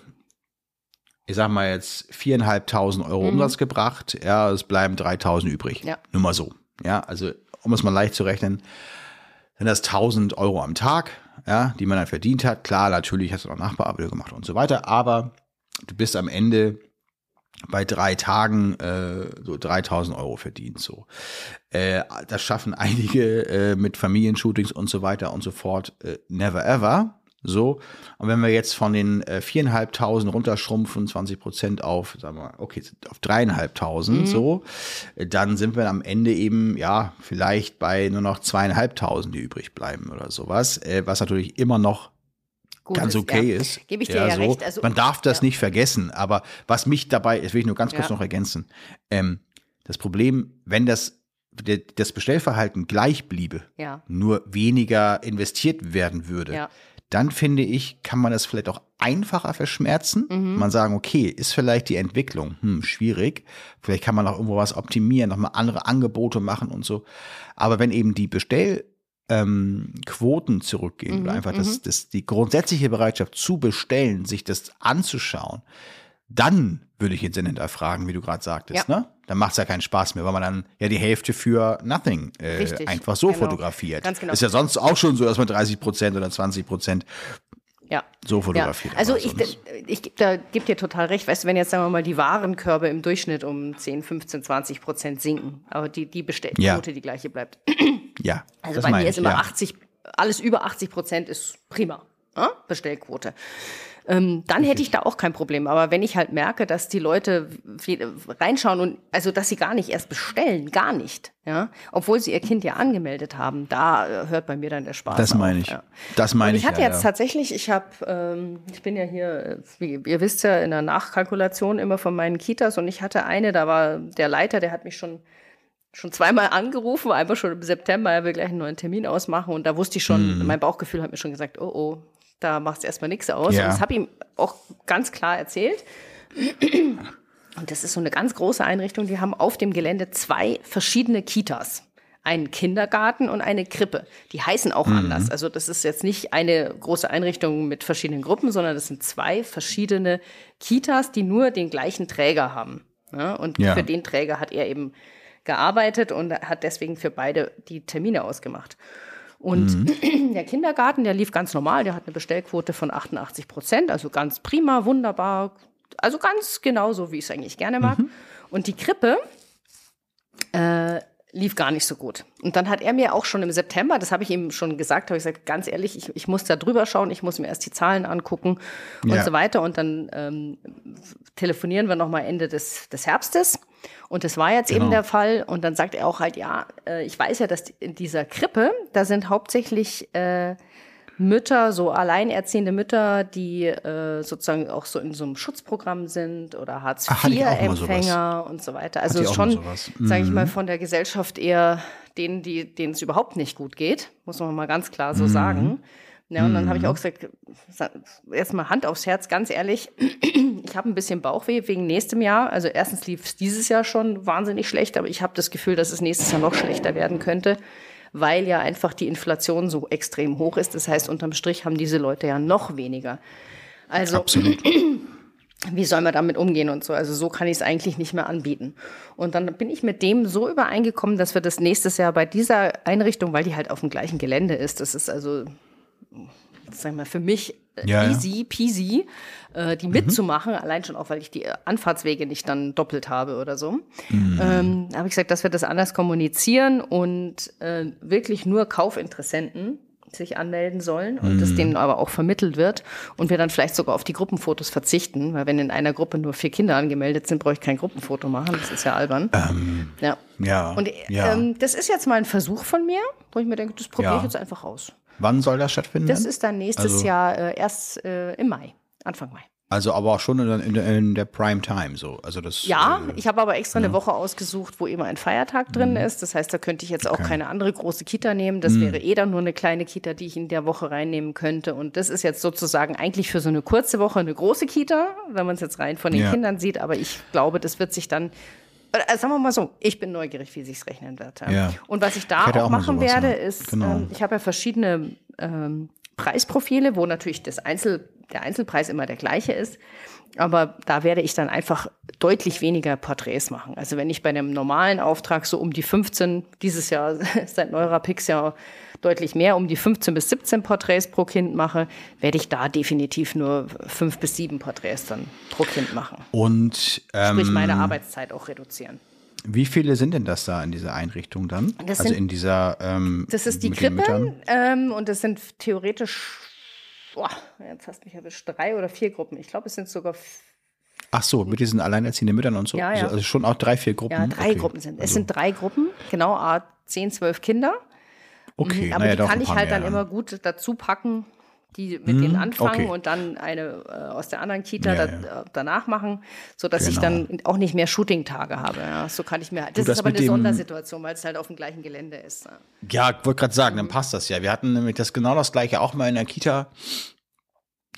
ich sag mal jetzt viereinhalbtausend Euro Umsatz gebracht, ja, es bleiben 3000 übrig. Ja. Nur mal so. Ja, also um es mal leicht zu rechnen, sind das 1000 Euro am Tag, ja, die man dann verdient hat. Klar, natürlich hast du noch Nachbearbeitung gemacht und so weiter, aber du bist am Ende bei drei Tagen äh, so 3000 Euro verdient. So, äh, das schaffen einige äh, mit Familienshootings und so weiter und so fort. Äh, never ever. So, und wenn wir jetzt von den äh, viereinhalbtausend runterschrumpfen, 20 Prozent auf, sagen wir mal, okay, auf dreieinhalbtausend, so, äh, dann sind wir am Ende eben, ja, vielleicht bei nur noch zweieinhalbtausend, die übrig bleiben oder sowas, äh, was natürlich immer noch Gut ganz okay ja. ist. Gebe ich dir ja, so. recht. Also, Man darf das nicht vergessen, aber was mich dabei, das will ich nur ganz kurz noch ergänzen, ähm, das Problem, wenn das, das Bestellverhalten gleich bliebe, Ja. nur weniger investiert werden würde, Ja. dann finde ich, kann man das vielleicht auch einfacher verschmerzen. Mhm. Man sagen, okay, ist vielleicht die Entwicklung hm, schwierig. Vielleicht kann man auch irgendwo was optimieren, nochmal andere Angebote machen und so. Aber wenn eben die ähm, Quoten zurückgehen oder einfach das, das, die grundsätzliche Bereitschaft zu bestellen, sich das anzuschauen, dann würde ich jetzt hinterfragen, wie du gerade sagtest, Ja. ne? Dann macht es ja keinen Spaß mehr, weil man dann ja die Hälfte für nothing äh, Richtig, einfach so genau. fotografiert. Ganz genau. Ist ja sonst auch schon so, dass man 30 Prozent oder 20 Prozent Ja. so fotografiert. Ja. Also ich, ich, da gebe dir total recht. Weißt du, wenn jetzt sagen wir mal die Warenkörbe im Durchschnitt um 10, 15, 20 Prozent sinken, aber die, die Bestellquote Ja. die gleiche bleibt. Ja, Also bei mir ist immer ja. 80, alles über 80 Prozent ist prima. Ja? Bestellquote. Ähm, dann hätte ich da auch kein Problem. Aber wenn ich halt merke, dass die Leute viel- reinschauen und also dass sie gar nicht erst bestellen, gar nicht, ja, obwohl sie ihr Kind ja angemeldet haben, da äh, hört bei mir dann der Spaß. Das meine ich. Ja. Das meine ich. ich hatte ja, jetzt ja. tatsächlich, ich habe, ähm, ich bin ja hier, äh, wie ihr wisst ja, in der Nachkalkulation immer von meinen Kitas und ich hatte eine, da war der Leiter, der hat mich schon schon zweimal angerufen, einmal schon im September, er will gleich einen neuen Termin ausmachen und da wusste ich schon, Mhm. mein Bauchgefühl hat mir schon gesagt, oh oh, da macht es erstmal nichts aus. Ja. Und das habe ihm auch ganz klar erzählt. Und das ist so eine ganz große Einrichtung, die haben auf dem Gelände zwei verschiedene Kitas. Einen Kindergarten und eine Krippe. Die heißen auch anders. Also das ist jetzt nicht eine große Einrichtung mit verschiedenen Gruppen, sondern das sind zwei verschiedene Kitas, die nur den gleichen Träger haben. Ja, und Ja. für den Träger hat er eben gearbeitet und hat deswegen für beide die Termine ausgemacht. Und der Kindergarten, der lief ganz normal, der hat eine Bestellquote von 88 Prozent, also ganz prima, wunderbar, also ganz genauso, wie ich es eigentlich gerne mag. Und die Krippe äh, lief gar nicht so gut. Und dann hat er mir auch schon im September, das habe ich ihm schon gesagt, habe ich gesagt, ganz ehrlich, ich, ich muss da drüber schauen, ich muss mir erst die Zahlen angucken und Ja. so weiter. Und dann ähm, telefonieren wir nochmal Ende des, des Herbstes. Und das war jetzt eben Genau. der Fall. Und dann sagt er auch halt, ja, äh, ich weiß ja, dass in dieser Krippe, da sind hauptsächlich äh, Mütter, so alleinerziehende Mütter, die äh, sozusagen auch so in so einem Schutzprogramm sind oder. Hartz-IV-Empfänger und so weiter. Also schon, sowas. sage ich mal, von der Gesellschaft eher denen, die, denen es überhaupt nicht gut geht, muss man mal ganz klar so Mhm. sagen. Ja, und dann habe ich auch gesagt, sa- erstmal Hand aufs Herz, ganz ehrlich, ich habe ein bisschen Bauchweh wegen nächstem Jahr. Also erstens lief es dieses Jahr schon wahnsinnig schlecht, aber ich habe das Gefühl, dass es nächstes Jahr noch schlechter werden könnte, weil ja einfach die Inflation so extrem hoch ist. Das heißt, unterm Strich haben diese Leute ja noch weniger. Also Absolut. wie soll man damit umgehen und so. Also so kann ich es eigentlich nicht mehr anbieten. Und dann bin ich mit dem so übereingekommen, dass wir das nächstes Jahr bei dieser Einrichtung, weil die halt auf dem gleichen Gelände ist, das ist also, sag ich mal, für mich äh, Ja, ja. easy peasy, äh, die mitzumachen, allein schon auch, weil ich die Anfahrtswege nicht dann doppelt habe oder so. Ähm, habe ich gesagt, dass wir das anders kommunizieren und äh, wirklich nur Kaufinteressenten sich anmelden sollen und das denen aber auch vermittelt wird und wir dann vielleicht sogar auf die Gruppenfotos verzichten, weil wenn in einer Gruppe nur vier Kinder angemeldet sind, brauche ich kein Gruppenfoto machen, das ist ja albern. ja. Ja. Und ja. ähm, das ist jetzt mal ein Versuch von mir, wo ich mir denke, das probiere Ja. ich jetzt einfach aus. Wann soll das stattfinden? Das ist dann nächstes Also- Jahr äh, erst äh, im Mai, Anfang Mai. also aber auch schon in, in, in der Prime Time so. Also das. Ja, Äh, ich habe aber extra eine Woche ausgesucht, wo immer ein Feiertag drin ist. Das heißt, da könnte ich jetzt auch keine andere große Kita nehmen. Das wäre eh dann nur eine kleine Kita, die ich in der Woche reinnehmen könnte. Und das ist jetzt sozusagen eigentlich für so eine kurze Woche eine große Kita, wenn man es jetzt rein von den Ja. Kindern sieht. Aber ich glaube, das wird sich dann. Äh, Sagen wir mal so, ich bin neugierig, wie sich's rechnen wird. Ja. Und was ich da Ich auch auch machen sowas, werde, ja. ist, Genau. ähm, ich habe ja verschiedene ähm, Preisprofile, wo natürlich das Einzel, der Einzelpreis immer der gleiche ist. Aber da werde ich dann einfach deutlich weniger Porträts machen. Also wenn ich bei einem normalen Auftrag so um die 15, dieses Jahr seit Neurapix ja deutlich mehr, um die 15 bis 17 Porträts pro Kind mache, werde ich da definitiv nur fünf bis sieben Porträts dann pro Kind machen. Und ähm, Sprich, meine Arbeitszeit auch reduzieren. wie viele sind denn das da in dieser Einrichtung dann? Das also sind- in dieser. Ähm, Das ist die Krippe ähm, und das sind theoretisch, boah, jetzt hast du mich erwischt, drei oder vier Gruppen. Ich glaube, es sind sogar Ach so, mit diesen alleinerziehenden Müttern und so. Ja, ja. Also, schon auch drei, vier Gruppen. ja, drei okay. Gruppen sind. Es Also, sind drei Gruppen, genau, zehn, zwölf Kinder. Okay, Mhm, Aber naja, die kann ich halt mehr dann immer gut dazu packen, die mit denen anfangen okay. und dann eine äh, aus der anderen Kita Ja, da, äh, danach machen, sodass ich Genau. dann auch nicht mehr Shooting-Tage habe. Ja, so kann ich mir. Das, das ist aber eine Sondersituation, weil es halt auf dem gleichen Gelände ist. Ja. Ja, ich wollte gerade sagen, dann passt das ja. Wir hatten nämlich das genau das gleiche auch mal in der Kita.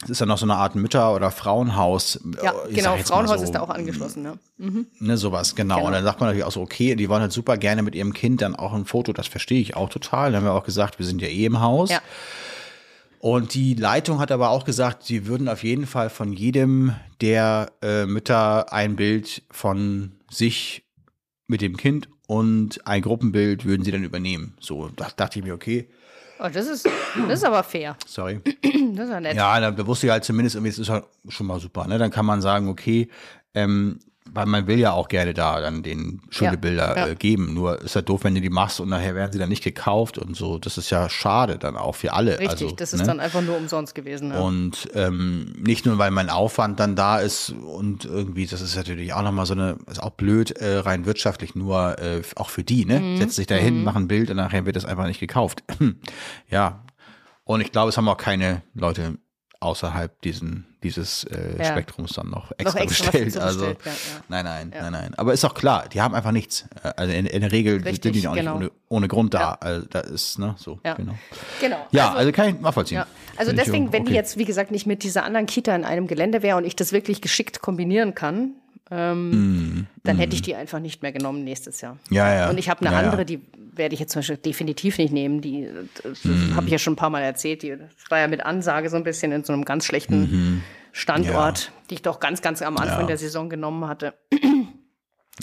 Es ist ja noch so eine Art Mütter- oder Frauenhaus. Ja, ich genau, Frauenhaus so, ist da auch angeschlossen. Ne? Ne, sowas, genau. Genau. Und dann sagt man natürlich auch so, okay, die wollen halt super gerne mit ihrem Kind dann auch ein Foto, das verstehe ich auch total. Dann haben wir auch gesagt, wir sind ja eh im Haus. Ja. Und die Leitung hat aber auch gesagt, sie würden auf jeden Fall von jedem der äh, Mütter ein Bild von sich mit dem Kind und ein Gruppenbild würden sie dann übernehmen. So, da dachte ich mir, okay, Oh, das, ist, das ist aber fair. sorry. Das ist ja nett. Ja, da, wusste ich halt zumindest, irgendwie, das ist halt schon mal super. Ne? Dann kann man sagen, okay, ähm, weil man will ja auch gerne da dann den schöne Ja, Bilder ja. Äh, geben. Nur ist ja doof, wenn du die machst und nachher werden sie dann nicht gekauft und so. Das ist ja schade dann auch für alle. Richtig, also, das ist ne? dann einfach nur umsonst gewesen. Ja. Und ähm, nicht nur, weil mein Aufwand dann da ist und irgendwie, das ist natürlich auch nochmal so eine, ist auch blöd, äh, rein wirtschaftlich, nur äh, auch für die, ne? Mhm. Setzt sich da hin, machen ein Bild und nachher wird das einfach nicht gekauft. ja. Und ich glaube, es haben auch keine Leute außerhalb diesen, dieses äh, Ja. Spektrums dann noch extra, extra was bestellt. Also bestellt, ja, ja. nein, nein, nein, nein. Aber ist auch klar, die haben einfach nichts. Äh, Also in, in der Regel Richtig, sind die auch genau. nicht ohne, ohne Grund da. Also da ist, ne, so, Ja. genau. genau. Ja, also, kann ich nachvollziehen. Also Finde ich deswegen, auch wenn die okay. jetzt, wie gesagt, nicht mit dieser anderen Kita in einem Gelände wäre und ich das wirklich geschickt kombinieren kann, ähm, dann hätte ich die einfach nicht mehr genommen nächstes Jahr. Mm, Ja, ja. Und ich habe eine Ja, ja. andere, die werde ich jetzt zum Beispiel definitiv nicht nehmen. Die das Mm. habe ich ja schon ein paar Mal erzählt. Die das war ja mit Ansage so ein bisschen in so einem ganz schlechten Standort, die ich doch ganz, ganz am Anfang Mhm. Ja. der Saison genommen hatte.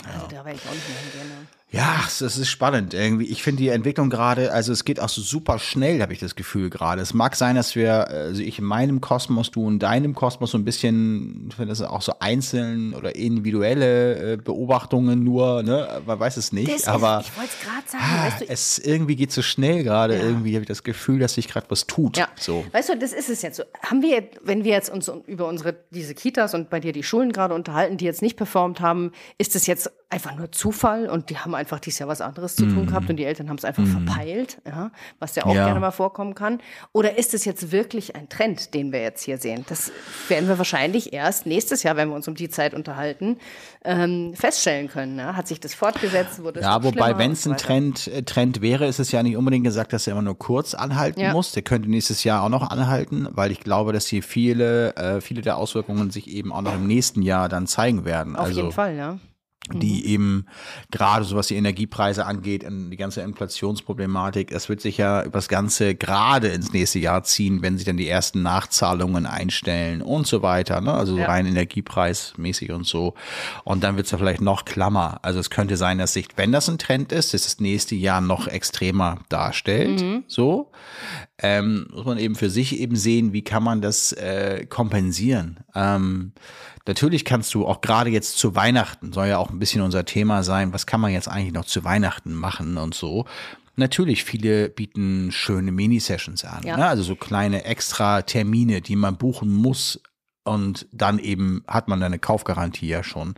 Also da werde ich auch nicht mehr hingehen. Ja, es ist spannend irgendwie. Ich finde die Entwicklung gerade, also es geht auch so super schnell, habe ich das Gefühl gerade. Es mag sein, dass wir, also ich in meinem Kosmos, du in deinem Kosmos so ein bisschen, ich finde das auch so einzeln oder individuelle äh, Beobachtungen nur, ne? Man weiß es nicht, Das aber ist, ich wollte es gerade sagen, ah, weißt du, es irgendwie geht so schnell gerade. Irgendwie habe ich das Gefühl, dass sich gerade was tut. Ja, So. weißt du, das ist es jetzt so. Haben wir, wenn wir jetzt uns über unsere, diese Kitas und bei dir die Schulen gerade unterhalten, die jetzt nicht performt haben, ist es jetzt einfach nur Zufall und die haben einfach dieses Jahr was anderes zu tun gehabt und die Eltern haben es einfach verpeilt, ja, was ja auch Ja. gerne mal vorkommen kann. Oder ist es jetzt wirklich ein Trend, den wir jetzt hier sehen? Das werden wir wahrscheinlich erst nächstes Jahr, wenn wir uns um die Zeit unterhalten, ähm, feststellen können. Ja? Hat sich das fortgesetzt? Wurde Ja, wobei, wenn es ein? Trend, äh, Trend wäre, ist es ja nicht unbedingt gesagt, dass er immer nur kurz anhalten Ja. muss. Der könnte nächstes Jahr auch noch anhalten, weil ich glaube, dass hier viele, äh, viele der Auswirkungen sich eben auch noch im nächsten Jahr dann zeigen werden. Auf also, jeden Fall, ja. Die eben gerade so was die Energiepreise angeht und die ganze Inflationsproblematik, das wird sich ja über das Ganze gerade ins nächste Jahr ziehen, wenn sich dann die ersten Nachzahlungen einstellen und so weiter, ne? also so Ja. rein energiepreismäßig und so. Und dann wird es ja vielleicht noch klammer. Also es könnte sein, dass sich, wenn das ein Trend ist, dass das nächste Jahr noch extremer darstellt, so. Ähm, muss man eben für sich eben sehen, wie kann man das äh, kompensieren. Ähm, natürlich kannst du auch gerade jetzt zu Weihnachten, soll ja auch ein bisschen unser Thema sein, was kann man jetzt eigentlich noch zu Weihnachten machen und so. Natürlich, viele bieten schöne Mini-Sessions an. Ja. Ne? Also so kleine extra Termine, die man buchen muss. Und dann eben hat man eine Kaufgarantie ja schon,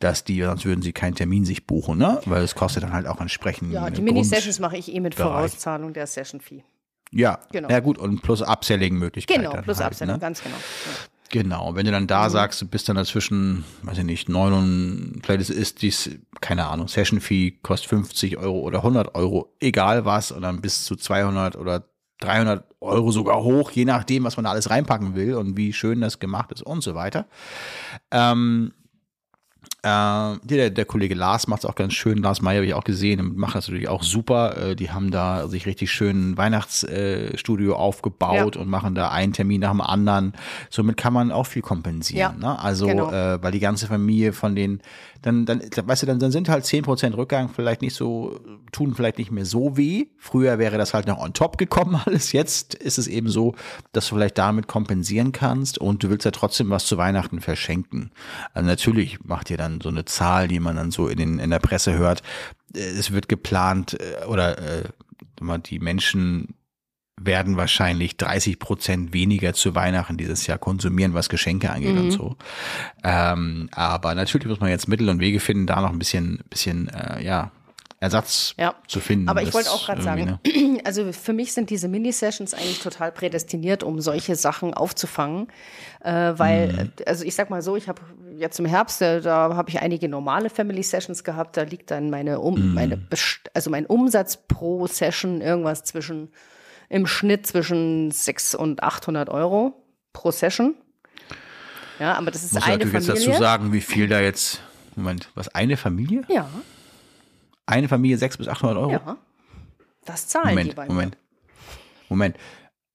dass die, sonst würden sie keinen Termin sich buchen, ne? Weil es kostet dann halt auch entsprechend. Ja, die Mini-Sessions mache ich eh mit. Vorauszahlung der Session-Fee. Ja, Genau. ja gut, und plus Upselling-Möglichkeiten. Genau, plus halt, Upselling, Ne? ganz genau. Ja. Genau, wenn du dann da sagst, du bist dann dazwischen, weiß ich nicht, neun und vielleicht ist dies, keine Ahnung, Session Fee kostet 50 Euro oder 100 Euro, egal was, und dann bis zu 200 oder 300 Euro sogar hoch, je nachdem, was man da alles reinpacken will und wie schön das gemacht ist und so weiter. Ähm, äh, der, der Kollege Lars macht es auch ganz schön. Lars Meyer habe ich auch gesehen und macht das natürlich auch super. Äh, die haben da sich richtig schön ein Weihnachtsstudio aufgebaut Ja. und machen da einen Termin nach dem anderen. Somit kann man auch viel kompensieren. Ja, ne? Also, genau. äh, weil die ganze Familie von den, dann, dann, weißt du, dann, dann sind halt 10% Rückgang vielleicht nicht so, tun vielleicht nicht mehr so weh. Früher wäre das halt noch on top gekommen alles. Jetzt ist es eben so, dass du vielleicht damit kompensieren kannst und du willst ja trotzdem was zu Weihnachten verschenken. Also natürlich macht ihr dann so eine Zahl, die man dann so in, den, in der Presse hört. Es wird geplant äh, oder äh, die Menschen werden wahrscheinlich 30 Prozent weniger zu Weihnachten dieses Jahr konsumieren, was Geschenke angeht Mhm. und so. Ähm, aber natürlich muss man jetzt Mittel und Wege finden, da noch ein bisschen, bisschen äh, ja, Ersatz Ja. zu finden. Aber ich wollte auch gerade sagen, ne? also für mich sind diese Mini-Sessions eigentlich total prädestiniert, um solche Sachen aufzufangen. Äh, weil, Mhm. äh, also ich sag mal so, ich habe jetzt im Herbst, äh, da habe ich einige normale Family-Sessions gehabt, da liegt dann meine, um, Mhm. meine also mein Umsatz pro Session irgendwas zwischen, im Schnitt zwischen 600 und 800 Euro pro Session. Ja, aber das ist Muss eine natürlich jetzt Familie. dazu sagen, wie viel da jetzt, Moment, was, eine Familie? Ja, Eine Familie 600 bis 800 Euro? ja. Das zahlen die Moment, bei mir. Moment. Moment.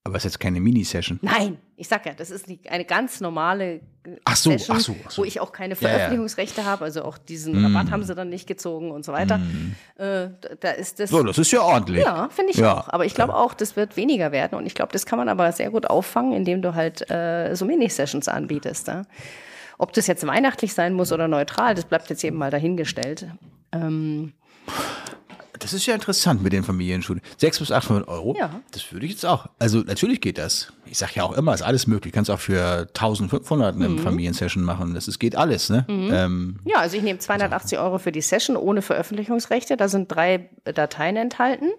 Aber es ist jetzt keine Mini-Session. Nein, ich sag ja, das ist eine ganz normale äh, Ach so, Session, ach so, ach so. wo ich auch keine Ja, ja. Veröffentlichungsrechte habe, also auch diesen Rabatt haben sie dann nicht gezogen und so weiter. Äh, da- ist das. Mm. So, das ist ja ordentlich. Ja, finde ich Ja. auch. Aber ich glaube auch, das wird weniger werden. Und ich glaube, das kann man aber sehr gut auffangen, indem du halt äh, so Mini-Sessions anbietest. Ja? Ob das jetzt weihnachtlich sein muss oder neutral, das bleibt jetzt eben mal dahingestellt. Ähm, Das ist ja interessant mit den Familienschulen. 600 bis 800 Euro? Ja. Das würde ich jetzt auch. Also natürlich geht das. Ich sage ja auch immer, ist alles möglich. Kannst auch für 1500 eine Mhm. Familiensession machen. Das ist, geht alles, ne? Ähm, ja, also ich nehme 280 Euro für die Session ohne Veröffentlichungsrechte. Da sind drei Dateien enthalten.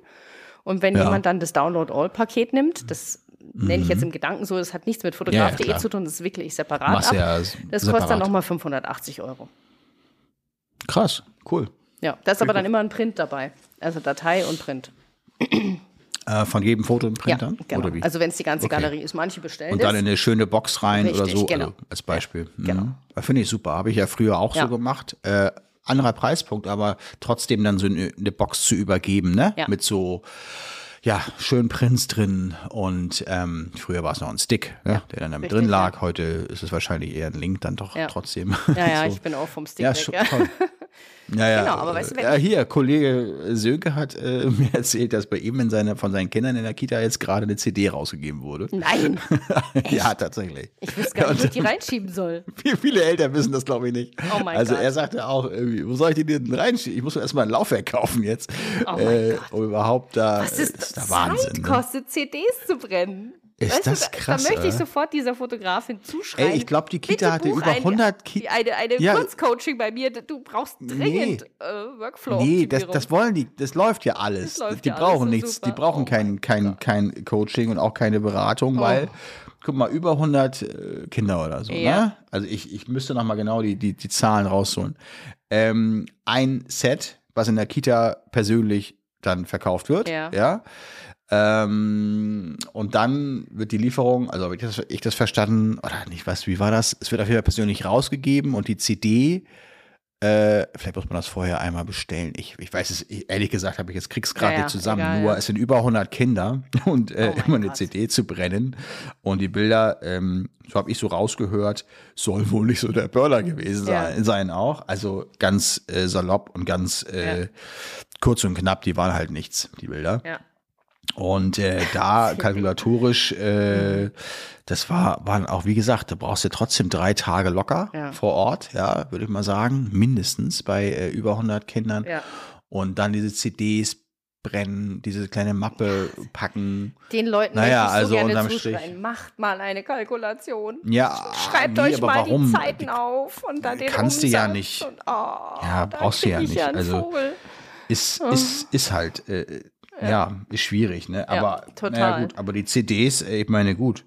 Und wenn Ja. Mhm. jemand dann das Download-All-Paket nimmt, das nenne ich jetzt im Gedanken so, das hat nichts mit Ja, fotograf.de ja, klar. zu tun, das wickle ich separat du ja das kostet separat. dann nochmal 580 Euro. krass, cool. Ja, da ist aber dann immer ein Print dabei. Also Datei und Print. Äh, von jedem Foto im Ja, Print dann? genau. Oder wie? Also wenn es die ganze Okay. Galerie ist. Manche bestellen Und dann in eine schöne Box rein oder Richtig, so, genau. also als Beispiel. genau. Mhm. Finde ich super. Habe ich ja früher auch Ja. so gemacht. Äh, anderer Preispunkt, aber trotzdem dann so eine, eine Box zu übergeben, ne? Ja. Mit so, ja, schönen Prints drin und ähm, früher war es noch ein Stick, ne? der dann damit drin ja. lag. Heute ist es wahrscheinlich eher ein Link dann doch Ja. trotzdem. ja, ja, so. ich bin auch vom Stick Ja, weg. Ja. toll. Ja, ja. Genau, aber weißt du, wenn ja, hier, Kollege Sönke hat äh, mir erzählt, dass bei ihm in seiner, von seinen Kindern in der Kita jetzt gerade eine CD rausgegeben wurde. Nein, ja, tatsächlich. ich wüsste gar nicht, wo ich die reinschieben soll. Viele, Eltern wissen das, glaube ich, nicht. Oh mein also Gott. er sagte auch, wo soll ich die denn reinschieben? Ich muss mir erstmal ein Laufwerk kaufen jetzt. Oh mein äh, Gott. um überhaupt da. Was ist ist das der Wahnsinn. Zeit Ne? kostet, CDs zu brennen? Ist das da, krass, Da möchte ich sofort dieser Fotografin zuschreiben. Ey, ich glaube, die Kita Bitte hatte buch über ein- 100 Ki- die- Eine, eine Ja. Kurzcoaching bei mir. Du brauchst dringend äh, Workflow. Nee, das, das wollen die, das läuft ja alles. Läuft die ja brauchen alles nichts, die super. brauchen Oh kein, kein, kein Coaching und auch keine Beratung, weil, guck mal, über 100 äh, Kinder oder so, Ja. ne? Also ich, ich müsste noch mal genau die, die, die Zahlen rausholen. Ähm, ein Set, was in der Kita persönlich dann verkauft wird, Ja. ja ähm, und dann wird die Lieferung, also habe ich das, ich das verstanden, oder nicht, was, wie war das? Es wird auf jeden Fall persönlich rausgegeben und die CD äh, vielleicht muss man das vorher einmal bestellen. Ich, ich weiß es, ich, ehrlich gesagt, habe ich jetzt krieg's gerade Ja, nicht zusammen. egal, Nur ja. es sind über 100 Kinder und äh, Oh immer eine Gott. CD zu brennen. Und die Bilder, ähm, so habe ich so rausgehört, soll wohl nicht so der Burner gewesen Ja. sein, sein auch. Also ganz äh, salopp und ganz äh, kurz und knapp, die waren halt nichts, die Bilder. Ja. Und äh, da kalkulatorisch, äh, das war, waren auch, wie gesagt, da brauchst du trotzdem drei Tage locker Ja. vor Ort, ja, würde ich mal sagen, mindestens bei äh, über 100 Kindern. Ja. Und dann diese CDs brennen, diese kleine Mappe packen. Den Leuten Naja, möchte ich so also gerne zuschreien. Strich. Macht mal eine Kalkulation. Ja, Schreibt wie, euch aber mal warum? die Zeiten auf und dann den Kannst du Umsatz ja nicht. Und, oh, Ja, brauchst du ja nicht. Also, Vogel. Ist, ist, ist halt, äh, ja. ist schwierig, ne? Aber, total. naja, gut, aber die CDs, ich meine, gut.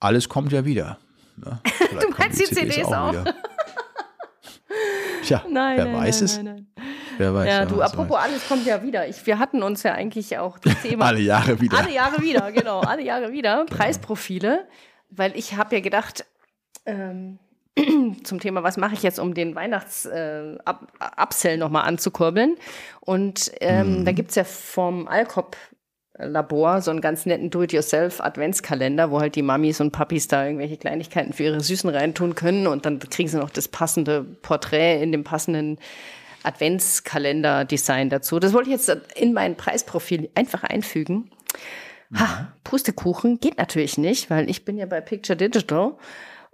Alles kommt ja wieder. Ne? Kommen meinst die CDs auch? wieder. Tja, Nein, wer nein, weiß nein, es? Nein, nein. Wer weiß. Ja, wer du, weiß, apropos, alles kommt ja wieder. Ich, wir hatten uns ja eigentlich auch das Thema. Alle Jahre wieder. Alle Jahre wieder, genau. Alle Jahre wieder. Preisprofile. Weil ich habe ja gedacht, ähm, zum Thema, was mache ich jetzt, um den Weihnachts-Upsell äh, nochmal anzukurbeln. Und ähm, Mhm. da gibt es ja vom Alcop Labor so einen ganz netten Do-it-yourself-Adventskalender, wo halt die Mamis und Papis da irgendwelche Kleinigkeiten für ihre Süßen reintun können und dann kriegen sie noch das passende Porträt in dem passenden Adventskalender-Design dazu. Das wollte ich jetzt in mein Preisprofil einfach einfügen. Ha, Pustekuchen geht natürlich nicht, weil ich bin ja bei Picture Digital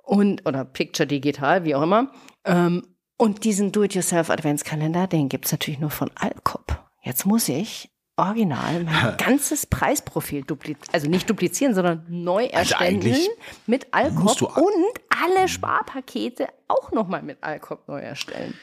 und oder Picture Digital, wie auch immer. Ähm, und diesen Do-it-yourself-Adventskalender, den gibt's natürlich nur von Alcop. Jetzt muss ich original mein ganzes Preisprofil duplizieren, also nicht duplizieren, sondern neu erstellen eigentlich mit Alcop du- und alle Sparpakete auch nochmal mit Alcop neu erstellen.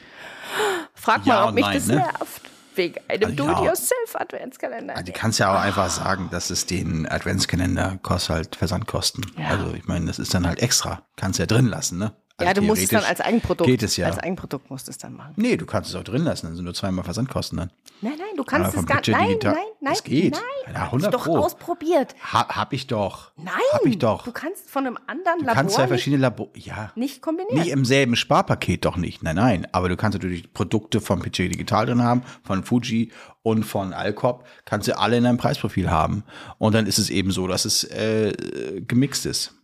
Frag Ja mal, ob mich nein, das ne? nervt. Wegen einem Also. Do-it-yourself-Adventskalender. Also, du kannst ja auch einfach sagen, dass es den Adventskalender kostet halt Versandkosten. Ja. Also ich meine, das ist dann halt extra. Kannst ja drin lassen, ne? Ja, du musst es dann als Eigenprodukt. Geht es ja. Als Eigenprodukt musst du es dann machen. Nee, du kannst es auch drin lassen, dann sind nur zweimal Versandkosten dann. Nein, nein, du kannst es gar Picture Nein, nein, nein. Das geht. Nein, Ja, hab 100 ich doch Pro. ausprobiert. Ha, hab ich doch. Nein. Hab ich doch. Du kannst von einem anderen Du Labor kannst zwei nicht, verschiedene Labor. Ja. nicht kombinieren. Nicht im selben Sparpaket doch nicht. Nein, nein. Aber du kannst natürlich Produkte von PG Digital drin haben, von Fuji und von Alcop. Kannst du alle in deinem Preisprofil haben. Und dann ist es eben so, dass es äh, gemixt ist.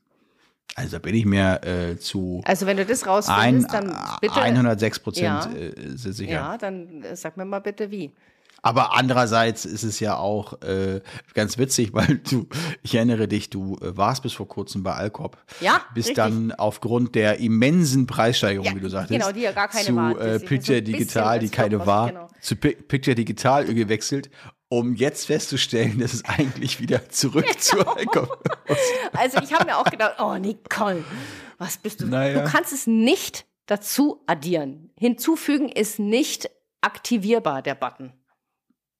Also da bin ich mir äh, zu also wenn du das ein, rausfindest, dann bitte. 106 Prozent Ja. äh, sicher. ja, dann äh, sag mir mal bitte wie. Aber andererseits ist es ja auch äh, ganz witzig, weil du, ich erinnere dich, du äh, warst bis vor kurzem bei Alcop. Ja, Bist richtig. dann aufgrund der immensen Preissteigerung, Ja, wie du sagtest, genau, die ja gar keine zu war. äh, Picture ein Digital, die keine war, genau. zu Pi Picture Digital gewechselt, um jetzt festzustellen, dass es eigentlich wieder zurück zu Alcop. Also ich habe mir auch gedacht, oh Nicole, was bist du? Naja. Du kannst es nicht dazu addieren. Hinzufügen ist nicht aktivierbar, der Button.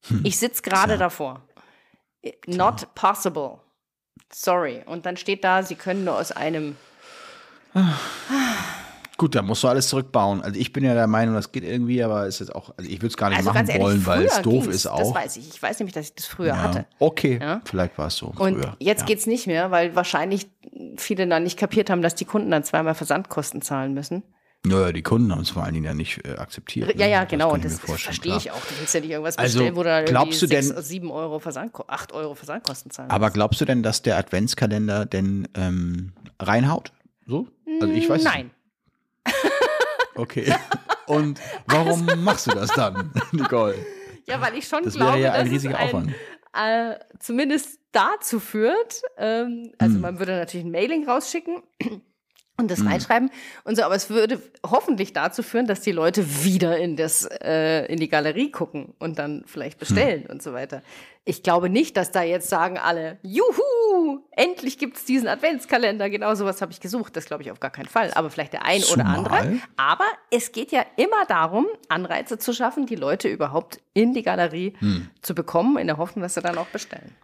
Hm. Ich sitze gerade davor. Not possible. Sorry. Und dann steht da, sie können nur aus einem. Gut, da musst du alles zurückbauen. Also ich bin ja der Meinung, das geht irgendwie, aber es ist auch, also ich würde es gar nicht Also machen ehrlich, wollen, weil es doof ist Das auch. weiß ich. Ich weiß nämlich, dass ich das früher Ja. hatte. Okay, Ja. vielleicht war es so Und früher. jetzt ja. geht's nicht mehr, weil wahrscheinlich viele dann nicht kapiert haben, dass die Kunden dann zweimal Versandkosten zahlen müssen. Naja, die Kunden haben es vor allen Dingen ja nicht äh, akzeptiert. Ja, ne? ja, Das genau. das, vorstellen, verstehe ich auch. Du willst ja nicht irgendwas Also, bestellen, wo du dann glaubst du denn- 6, 7 Euro Versandko 8 Euro Versandkosten zahlen Aber musst. glaubst du denn, dass der Adventskalender denn ähm, reinhaut? So? Also ich weiß es Nein. nicht. Okay. Und warum machst du das dann, Nicole? Ja, weil ich schon Das glaube, ja ein dass riesiger es ein, Aufwand. äh, zumindest dazu führt, ähm, Hm. also man würde natürlich ein Mailing rausschicken und das reinschreiben und so, aber es würde hoffentlich dazu führen, dass die Leute wieder in das äh, in die Galerie gucken und dann vielleicht Hm. bestellen und so weiter. Ich glaube nicht, dass da jetzt sagen alle, juhu, endlich gibt's diesen Adventskalender. Genau sowas habe ich gesucht. Das glaube ich auf gar keinen Fall. Aber vielleicht der ein oder Zumal- andere. Aber es geht ja immer darum, Anreize zu schaffen, die Leute überhaupt in die Galerie Hm. zu bekommen, in der Hoffnung, dass sie dann auch bestellen.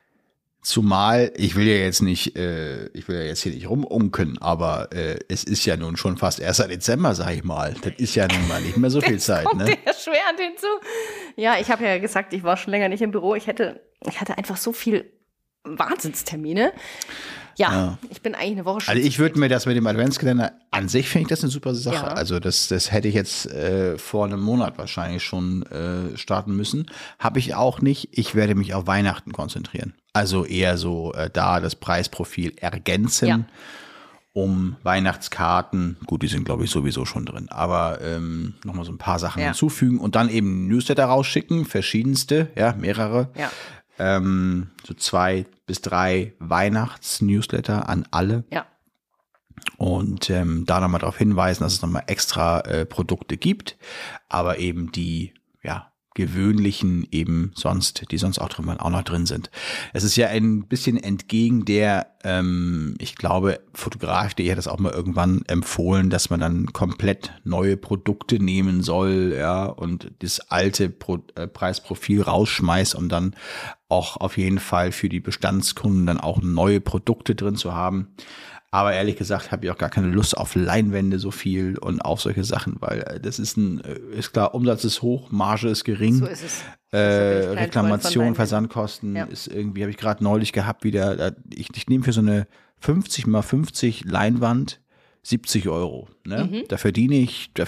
Zumal, ich will ja jetzt nicht, äh, ich will ja jetzt hier nicht rumunken, aber äh, es ist ja nun schon fast 1. Dezember, sag ich mal. Das ist ja nun mal nicht mehr so viel Zeit, Kommt ne? der schwerend hinzu. Ja, ich habe ja gesagt, ich war schon länger nicht im Büro. Ich hätte, ich hatte einfach so viel Wahnsinnstermine. Ja, Ja. ich bin eigentlich eine Woche schon. Also ich würde mir das mit dem Adventskalender an sich finde ich das eine super Sache. Ja. Also das, das hätte ich jetzt äh, vor einem Monat wahrscheinlich schon äh, starten müssen. Habe ich auch nicht. Ich werde mich auf Weihnachten konzentrieren. Also eher so äh, da das Preisprofil ergänzen. Ja. Um Weihnachtskarten, gut, die sind glaube ich sowieso schon drin, aber ähm, nochmal so ein paar Sachen Ja. hinzufügen und dann eben Newsletter rausschicken, verschiedenste, ja, mehrere Ja, ähm, so zwei bis drei Weihnachts-Newsletter an alle ja. und ähm, da nochmal darauf hinweisen, dass es nochmal extra äh, Produkte gibt, aber eben die, gewöhnlichen eben sonst, die sonst auch drin auch noch drin sind. Es ist ja ein bisschen entgegen der, ähm, ich glaube, Fotograf.de hat das auch mal irgendwann empfohlen, dass man dann komplett neue Produkte nehmen soll, ja, und das alte Pro äh, Preisprofil rausschmeißt, um dann auch auf jeden Fall für die Bestandskunden dann auch neue Produkte drin zu haben. Aber ehrlich gesagt habe ich auch gar keine Lust auf Leinwände so viel und auf solche Sachen, weil äh, das ist ein, äh, ist klar, Umsatz ist hoch, Marge ist gering. So ist es. Äh, Reklamation. Versandkosten Ja. ist irgendwie, habe ich gerade neulich gehabt, wieder, ich, ich nehme für so eine 50 mal 50 Leinwand 70 Euro. Ne? Mhm. Da verdiene ich, da,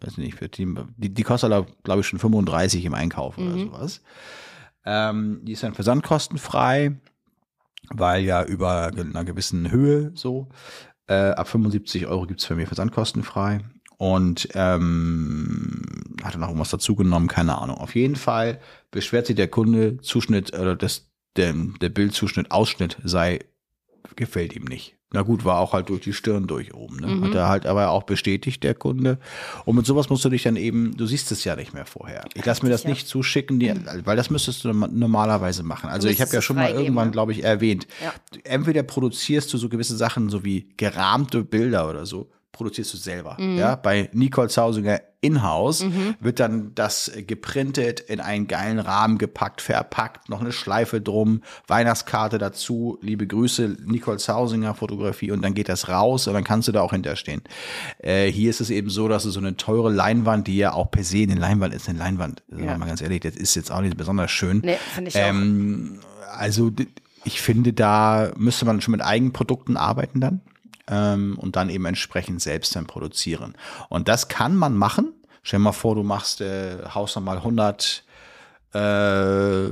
weiß nicht, verdiene, die, die kostet, glaube ich, schon 35 im Einkauf oder Mhm. sowas. Ähm, die ist dann versandkostenfrei, weil ja über einer gewissen Höhe so, äh, ab 75 Euro gibt's bei mir versandkostenfrei. Und ähm, hat er noch irgendwas dazugenommen, keine Ahnung. Auf jeden Fall beschwert sich der Kunde, Zuschnitt oder das, der, der Bildzuschnitt, Ausschnitt sei, gefällt ihm nicht. Na gut, war auch halt durch die Stirn durch oben. Ne? Hat er halt aber auch bestätigt, der Kunde. Und mit sowas musst du dich dann eben, du siehst es ja nicht mehr vorher. Ich lasse mir das ja. nicht zuschicken, die, weil das müsstest du normalerweise machen. Also ich habe ja schon mal irgendwann, ne? glaube ich, erwähnt. Ja. Entweder produzierst du so gewisse Sachen, so wie gerahmte Bilder oder so, produzierst du selber. Ja, bei Nicole Zausinger in-house wird dann das geprintet, in einen geilen Rahmen gepackt, verpackt, noch eine Schleife drum, Weihnachtskarte dazu, liebe Grüße, Nicole Zausinger Fotografie und dann geht das raus und dann kannst du da auch hinterstehen. Äh, hier ist es eben so, dass du so eine teure Leinwand, die ja auch per se eine Leinwand ist, eine Leinwand, sagen wir Ja. mal ganz ehrlich, das ist jetzt auch nicht besonders schön. Nee, finde ich auch. Ähm, also d- ich finde, da müsste man schon mit Eigenprodukten arbeiten dann ähm, und dann eben entsprechend selbst dann produzieren. Und das kann man machen. Stell dir mal vor, du machst, äh, haust noch mal 100 äh,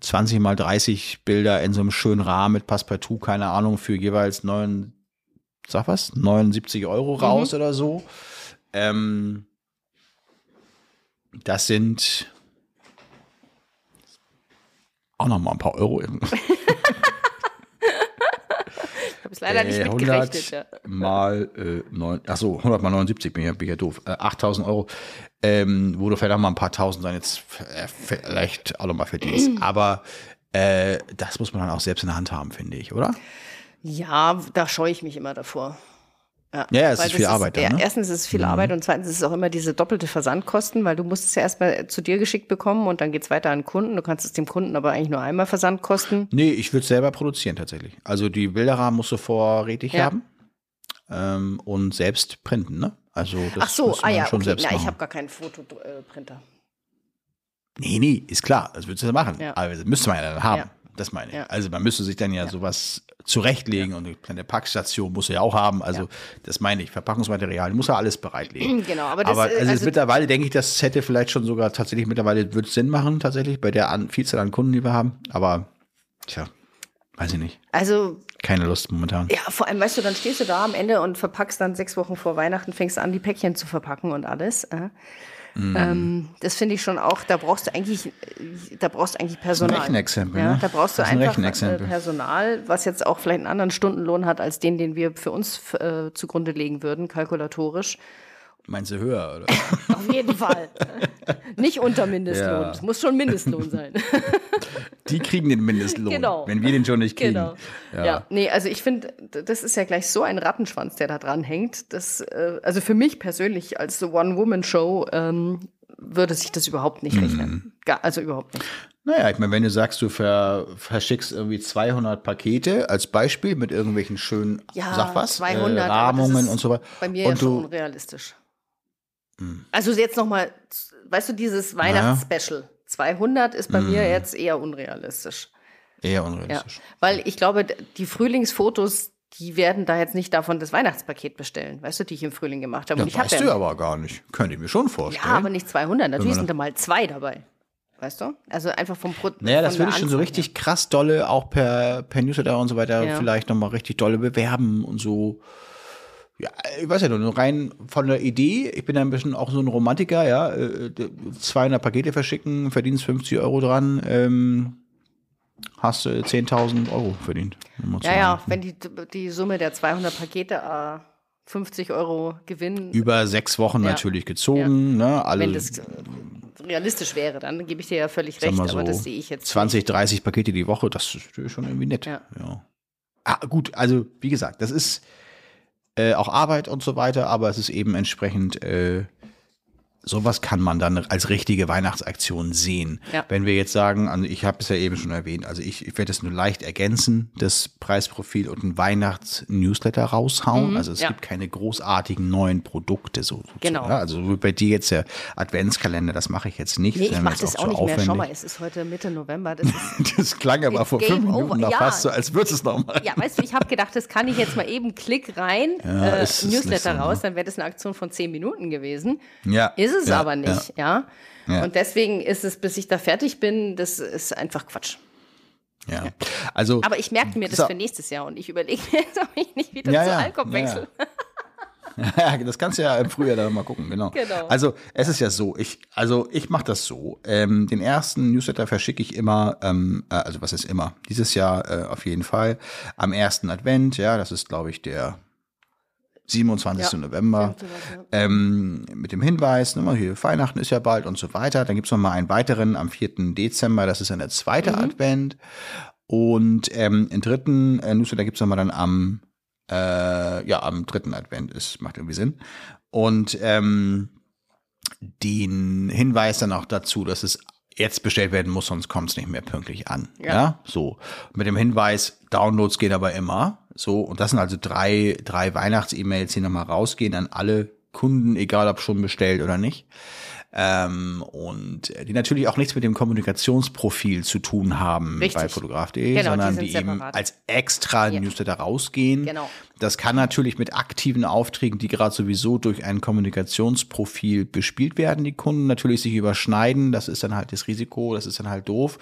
20 mal 30 Bilder in so einem schönen Rahmen mit Passepartout, keine Ahnung, für jeweils 9, sag was, 79 Euro raus oder so. Ähm, das sind auch noch mal ein paar Euro. Habe es leider nicht Äh, mitgerechnet. Ja. mal äh, neun, ach so, 100 mal 79 bin ich, bin ich ja doof. Äh, 8000 Euro, ähm, wo du vielleicht auch mal ein paar Tausend dann jetzt äh, vielleicht auch noch mal verdienst. Aber äh, das muss man dann auch selbst in der Hand haben, finde ich, oder? ja, da scheue ich mich immer davor. Ja, ja, es ist viel Arbeit dann, ja, ne? Erstens ist es viel Arbeit und zweitens ist es auch immer diese doppelte Versandkosten, weil du musst es ja erstmal zu dir geschickt bekommen und dann geht's weiter an den Kunden. Du kannst es dem Kunden aber eigentlich nur einmal Versand kosten. Nee, ich würde selber produzieren tatsächlich. Also die Bilderrahmen musst du vorrätig Ja. haben ähm, und selbst printen, ne? Also das Ach so, ah ja, schon okay. selbst Na, ich habe gar keinen Fotoprinter. Nee, nee, ist klar, das würdest du machen. Ja. Aber das müsste man ja dann haben. Ja. Das meine ich. Ja. Also man müsste sich dann ja, sowas zurechtlegen und eine kleine Packstation muss er ja auch haben. Also das meine ich. Verpackungsmaterial muss er alles bereitlegen. Genau, aber das, Aber also, also- mittlerweile denke ich, das hätte vielleicht schon sogar tatsächlich mittlerweile wird Sinn machen, tatsächlich, bei der an, Vielzahl an Kunden, die wir haben. Aber tja, weiß ich nicht. Also, Keine Lust momentan. ja, vor allem, weißt du, dann stehst du da am Ende und verpackst dann sechs Wochen vor Weihnachten, fängst an, die Päckchen zu verpacken und alles. Äh. Mhm. Ähm, das finde ich schon auch, da brauchst du eigentlich, da brauchst du eigentlich Personal. Rechenexempel, Ja, ne? da brauchst du ein einfach äh, Rechenexempel. Personal, was jetzt auch vielleicht einen anderen Stundenlohn hat als den, den wir für uns äh, zugrunde legen würden, kalkulatorisch. Meinst du höher, oder? Auf jeden Fall. Nicht unter Mindestlohn. Ja. Es muss schon Mindestlohn sein. Die kriegen den Mindestlohn, Genau. wenn wir den schon nicht kriegen. Genau. Ja. nee, also ich finde, das ist ja gleich so ein Rattenschwanz, der da dran hängt. Das, äh, also für mich persönlich als One-Woman-Show ähm, würde sich das überhaupt nicht Mhm. rechnen. Gar, also überhaupt nicht. Naja, ich meine, wenn du sagst, du ver verschickst irgendwie 200 Pakete als Beispiel mit irgendwelchen schönen, Ja, sag was, 200, äh, Rahmungen ist und so weiter. Bei mir und ja schon du, Hm. unrealistisch. Also jetzt noch mal, weißt du, dieses Weihnachtsspecial. 200 ist bei Hm. mir jetzt eher unrealistisch. eher Ja, unrealistisch. weil ich glaube, die Frühlingsfotos, die werden da jetzt nicht davon das Weihnachtspaket bestellen, weißt du, die ich im Frühling gemacht habe. Ja, habe weißt du aber gar nicht. Könnte ich mir schon vorstellen. Ja, aber nicht 200. Natürlich sind da mal zwei dabei. Weißt du? Also einfach vom Pro Naja, das würde ich schon so richtig krass dolle, auch per, per Newsletter und so weiter, Ja. vielleicht nochmal richtig dolle bewerben und so. Ja, ich weiß ja nur, rein von der Idee, ich bin ja ein bisschen auch so ein Romantiker, ja, äh, 200 Pakete verschicken, verdienst 50 Euro dran, ähm, hast du 10.000 Euro verdient. Ja, ja, sagen. wenn die, die Summe der 200 Pakete äh, 50 Euro Gewinn, Über sechs Wochen Ja. natürlich gezogen, ne, alle, wenn das äh, realistisch wäre, dann gebe ich dir ja völlig recht, mal aber so, das sehe ich jetzt 20, 30 Pakete die Woche, das ist schon irgendwie nett. Ja. Ja. Ah, gut, also wie gesagt, das ist äh, auch Arbeit und so weiter, aber es ist eben entsprechend, äh, sowas kann man dann als richtige Weihnachtsaktion sehen. Ja. Wenn wir jetzt sagen, also ich habe es ja eben schon erwähnt, also ich, ich werde es nur leicht ergänzen, das Preisprofil und ein Weihnachts-Newsletter raushauen. also es Mhm, ja. gibt keine großartigen neuen Produkte so. Genau. ja. Also bei dir jetzt der Adventskalender, das mache ich jetzt nicht. Nee, ich mache das auch auch nicht mehr. Schau mal, aufwendig. es ist heute Mitte November. Das ist, Das klang aber vor fünf Minuten noch fast so, als würdest du es noch machen. ja, weißt du, ich habe gedacht, das kann ich jetzt mal eben Klick rein, äh, Newsletter ne? raus, dann wäre das eine Aktion von 10 Minuten gewesen. Ja, Ist es ja, aber nicht, ja. Ja. Und deswegen ist es, bis ich da fertig bin, das ist einfach Quatsch. Ja. Also, Aber ich merke mir das So. für nächstes Jahr und ich überlege mir jetzt, ob ich nicht wieder Ja, zu ja, wechsle. ja, das kannst du ja im Frühjahr dann mal gucken, genau. Genau. Also, es ist ja so, ich, also ich mache das so. Ähm, den ersten Newsletter verschicke ich immer, ähm, äh, also was ist immer? Dieses Jahr äh, auf jeden Fall am ersten Advent, ja, das ist, glaube ich, der 27. Ja. November. Ähm, mit dem Hinweis, ne, hier Weihnachten ist ja bald und so weiter. Dann gibt's noch mal einen weiteren am 4. Dezember, das ist dann der zweite Advent. Und ähm, im dritten äh, Newsletter gibt's noch mal dann am Äh, ja, am dritten Advent ist, macht irgendwie Sinn. Und ähm, den Hinweis dann auch dazu, dass es jetzt bestellt werden muss, sonst kommt es nicht mehr pünktlich an. Ja. ja. so. Mit dem Hinweis, Downloads gehen aber immer. So, und das sind also drei, drei Weihnachts-E-Mails, die nochmal rausgehen an alle Kunden, egal ob schon bestellt oder nicht ähm, und die natürlich auch nichts mit dem Kommunikationsprofil zu tun haben Richtig. bei fotograf.de, genau, sondern die, die eben als extra ja. Newsletter rausgehen. Genau. Das kann natürlich mit aktiven Aufträgen, die gerade sowieso durch ein Kommunikationsprofil bespielt werden, die Kunden natürlich sich überschneiden. Das ist dann halt das Risiko, das ist dann halt doof.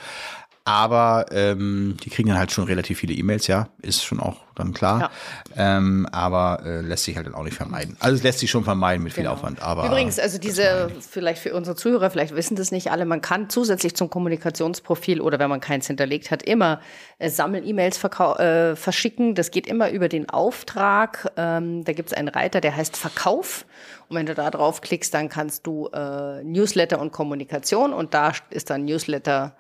Aber ähm, die kriegen dann halt schon relativ viele E-Mails, ja, ist schon auch dann klar. Ja. Ähm, aber äh, lässt sich halt dann auch nicht vermeiden. Also es lässt sich schon vermeiden mit viel genau. Aufwand. Aber Übrigens, also diese, vielleicht für unsere Zuhörer, vielleicht wissen das nicht alle, man kann zusätzlich zum Kommunikationsprofil oder wenn man keins hinterlegt hat, immer äh, Sammel-E-Mails äh, verschicken. Das geht immer über den Auftrag. Ähm, da gibt es einen Reiter, der heißt Verkauf. Und wenn du da draufklickst, dann kannst du äh, Newsletter und Kommunikation und da ist dann Newsletter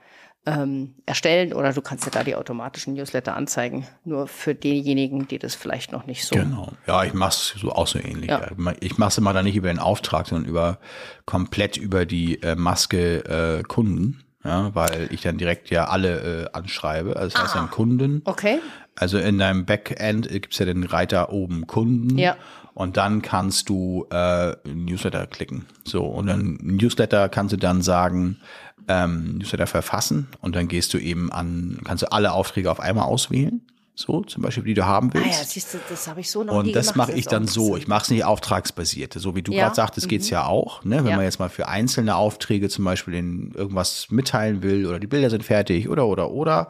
ähm, erstellen oder du kannst dir da die automatischen Newsletter anzeigen. Nur für diejenigen, die das vielleicht noch nicht so. Genau. Ja, ich mache es so auch so ähnlich. Ja. Ich mache es immer dann nicht über den Auftrag, sondern über komplett über die äh, Maske äh, Kunden. Ja, weil ich dann direkt ja alle äh, anschreibe. Also das heißt dann ah, Kunden. Okay. Also in deinem Backend gibt's ja den Reiter oben Kunden. Ja. Und dann kannst du äh, Newsletter klicken. So, und dann Newsletter kannst du dann sagen, ähm, Newsletter verfassen und dann gehst du eben an, kannst du alle Aufträge auf einmal auswählen. So, zum Beispiel, die du haben willst. Ah ja, siehst du, das habe ich so noch Und nie das mache ich dann so. Ich mache es nicht auftragsbasiert. So wie du ja. gerade sagtest, mhm. geht's ja auch. Ne? Wenn ja. man jetzt mal für einzelne Aufträge zum Beispiel in irgendwas mitteilen will oder die Bilder sind fertig oder oder oder.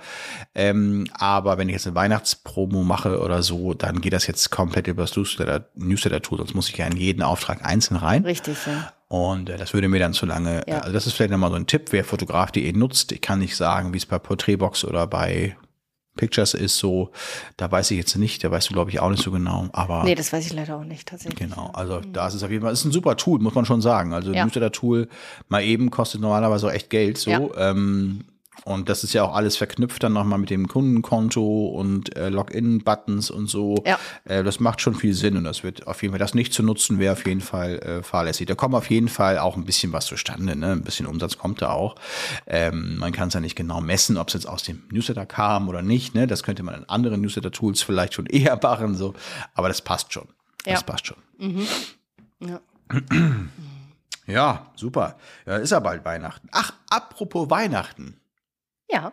Ähm, aber wenn ich jetzt eine Weihnachtspromo mache oder so, dann geht das jetzt komplett über das Newsletter-Tool. Sonst muss ich ja in jeden Auftrag einzeln rein. Richtig, ja. Und äh, das würde mir dann zu lange, ja. also das ist vielleicht nochmal so ein Tipp, wer Fotograf.de nutzt. Ich kann nicht sagen, wie es bei Porträtbox oder bei Pictures ist so, da weiß ich jetzt nicht, da weißt du, glaube ich, auch nicht so genau. Aber nee, das weiß ich leider auch nicht tatsächlich. Genau, also mhm. da ist es auf jeden Fall, ist ein super Tool, muss man schon sagen. Also ja. Newsletter-Tool mal eben kostet normalerweise auch echt Geld so. Ja. Ähm, und das ist ja auch alles verknüpft dann nochmal mit dem Kundenkonto und äh, Login-Buttons und so. Ja. Äh, das macht schon viel Sinn und das wird auf jeden Fall, das nicht zu nutzen, wäre auf jeden Fall äh, fahrlässig. Da kommt auf jeden Fall auch ein bisschen was zustande, ne? Ein bisschen Umsatz kommt da auch. Ähm, man kann es ja nicht genau messen, ob es jetzt aus dem Newsletter kam oder nicht. Ne? Das könnte man in anderen Newsletter-Tools vielleicht schon eher machen, so. Aber das passt schon. Das ja. passt schon. Mhm. Ja. Ja, super. Ja, ist ja bald Weihnachten. Ach, apropos Weihnachten. Ja.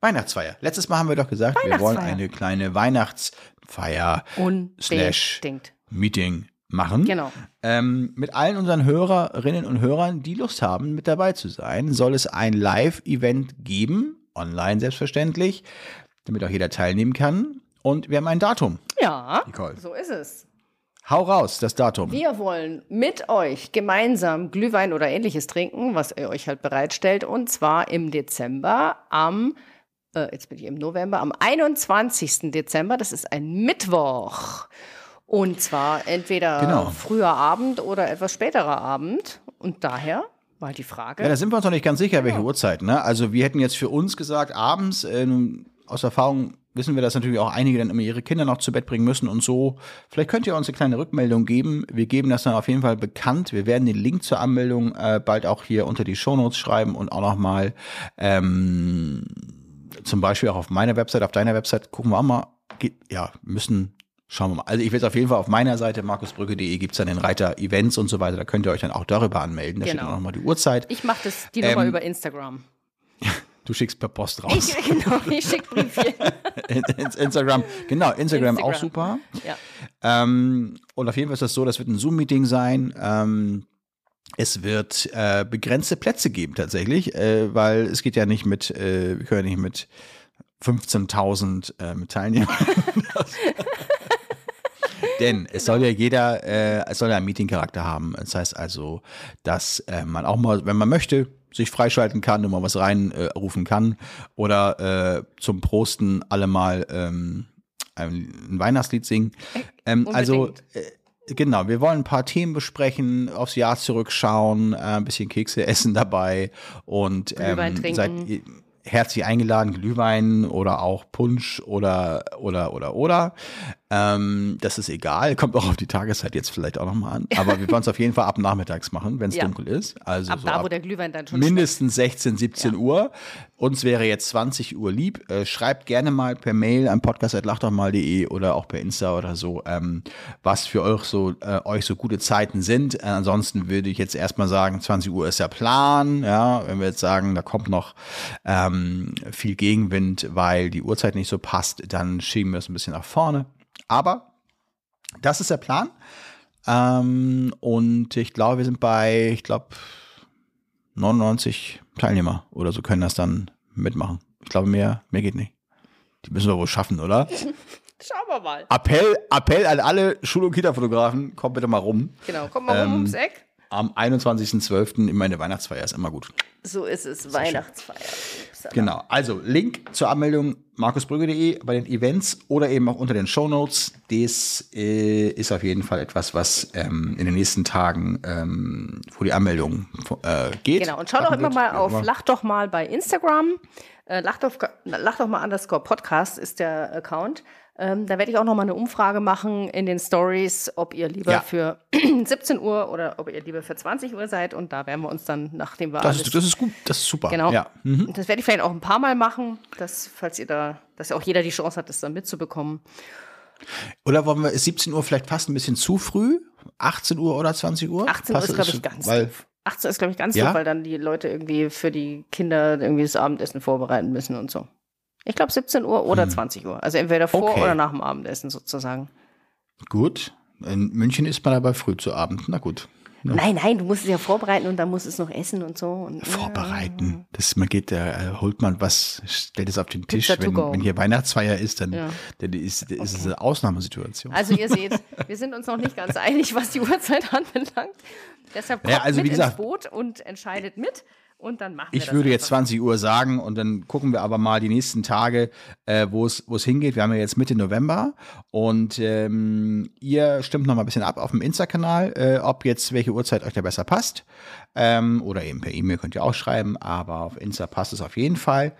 Weihnachtsfeier. Letztes Mal haben wir doch gesagt, wir wollen eine kleine Weihnachtsfeier slash Meeting machen. Genau. Ähm, mit allen unseren Hörerinnen und Hörern, die Lust haben, mit dabei zu sein, soll es ein Live-Event geben, online selbstverständlich, damit auch jeder teilnehmen kann. Und wir haben ein Datum. Ja, Nicole. so ist es. Hau raus, das Datum. Wir wollen mit euch gemeinsam Glühwein oder ähnliches trinken, was ihr euch halt bereitstellt. Und zwar im Dezember am, äh, jetzt bin ich im November, am 21. Dezember. Das ist ein Mittwoch. Und zwar entweder genau. früher Abend oder etwas späterer Abend. Und daher war die Frage. Ja, da sind wir uns noch nicht ganz sicher, genau. welche Uhrzeit. Ne? Also wir hätten jetzt für uns gesagt, abends, äh, aus Erfahrung wissen wir, dass natürlich auch einige dann immer ihre Kinder noch zu Bett bringen müssen und so. Vielleicht könnt ihr uns eine kleine Rückmeldung geben. Wir geben das dann auf jeden Fall bekannt. Wir werden den Link zur Anmeldung äh, bald auch hier unter die Shownotes schreiben und auch nochmal ähm, zum Beispiel auch auf meiner Website, auf deiner Website gucken wir auch mal. Ja, müssen Schauen wir mal. Also ich will es auf jeden Fall auf meiner Seite, markusbrücke.de, gibt es dann den Reiter Events und so weiter. Da könnt ihr euch dann auch darüber anmelden. Da genau. steht auch nochmal die Uhrzeit. Ich mache das die Nummer ähm, über Instagram. Du schickst per Post raus. Ich, genau, ich schicke Briefchen. Instagram, genau, Instagram, Instagram. auch super. Ja. Ähm, und auf jeden Fall ist das so, das wird ein Zoom-Meeting sein. Ähm, es wird äh, begrenzte Plätze geben tatsächlich, äh, weil es geht ja nicht mit, äh, wir können ja nicht mit 15.000 äh, Teilnehmern. Denn es soll ja jeder, äh, es soll ja einen Meeting-Charakter haben. Das heißt also, dass äh, man auch mal, wenn man möchte, sich freischalten kann und mal was reinrufen äh, kann. Oder äh, zum Prosten alle mal ähm, ein, Weihnachtslied singen. Ähm, also äh, genau, wir wollen ein paar Themen besprechen, aufs Jahr zurückschauen, äh, ein bisschen Kekse essen dabei und ähm, seid, herzlich eingeladen, Glühwein oder auch Punsch oder oder oder oder. Ähm, das ist egal, kommt auch auf die Tageszeit jetzt vielleicht auch nochmal an. Aber wir wollen es auf jeden Fall ab nachmittags machen, wenn es Ja. dunkel ist. Also Ab so da, wo der Glühwein dann schon mindestens 16, 17 Uhr. Uns wäre jetzt 20 Uhr lieb. Äh, schreibt gerne mal per Mail an podcast.lachdochmal.de oder auch per Insta oder so, ähm, was für euch so, äh, euch so gute Zeiten sind. Äh, ansonsten würde ich jetzt erstmal sagen, 20 Uhr ist der Plan. Ja, wenn wir jetzt sagen, da kommt noch ähm, viel Gegenwind, weil die Uhrzeit nicht so passt, dann schieben wir es ein bisschen nach vorne. Aber das ist der Plan. Ähm, und ich glaube, wir sind bei, ich glaube, 99 Teilnehmer oder so können das dann mitmachen. Ich glaube, mehr, mehr geht nicht. Die müssen wir wohl schaffen, oder? Schauen wir mal. Appell, Appell an alle Schul- und Kita-Fotografen, kommt bitte mal rum. Genau, kommt mal rum Ähm, ums Eck. Am 21.12. in meine Weihnachtsfeier ist immer gut. So ist es, Weihnachtsfeier. Genau. Also Link zur Anmeldung markusbrügge.de bei den Events oder eben auch unter den Shownotes. Das äh, ist auf jeden Fall etwas, was ähm, in den nächsten Tagen, ähm, wo die Anmeldung äh, geht. Genau, und schau doch immer mal Ja, auf immer. Lach doch mal bei Instagram. Äh, lach, doch, lach doch mal underscore Podcast ist der Account. Ähm, da werde ich auch noch mal eine Umfrage machen in den Stories, ob ihr lieber Ja. für 17 Uhr oder ob ihr lieber für 20 Uhr seid. Und da werden wir uns dann, nachdem wir Das alles ist, das ist gut, das ist super. Genau. Ja. Mhm. Das werde ich vielleicht auch ein paar Mal machen, dass, falls ihr da, dass auch jeder die Chance hat, das dann mitzubekommen. Oder wollen wir, ist 17 Uhr vielleicht fast ein bisschen zu früh? 18 Uhr oder 20 Uhr? 18 Uhr ist, glaube ich, ganz weil, doof. 18 ist, glaube ich, ganz Ja? doof, weil dann die Leute irgendwie für die Kinder irgendwie das Abendessen vorbereiten müssen und so. Ich glaube 17 Uhr oder 20 Uhr. Also entweder vor Hm. Okay. oder nach dem Abendessen sozusagen. Gut. In München ist man aber früh zu Abend. Na gut. Ja. Nein, nein, du musst es ja vorbereiten und dann musst du es noch essen und so. Und, Vorbereiten. Das, man geht, da äh, holt man was, stellt es auf den Tisch. Wenn, wenn hier Weihnachtsfeier ist, dann, Ja. dann ist, ist es eine Ausnahmesituation. Also ihr seht, wir sind uns noch nicht ganz einig, was die Uhrzeit anbelangt. Deshalb kommt Ja, also mit gesagt- ins Boot und entscheidet mit und dann machen wir Ich würde jetzt einfach. 20 Uhr sagen und dann gucken wir aber mal die nächsten Tage, äh, wo es wo es hingeht. Wir haben ja jetzt Mitte November und ähm, ihr stimmt noch mal ein bisschen ab auf dem Insta-Kanal, äh, ob jetzt welche Uhrzeit euch da besser passt. Ähm, oder eben per E-Mail könnt ihr auch schreiben, aber auf Insta passt es auf jeden Fall.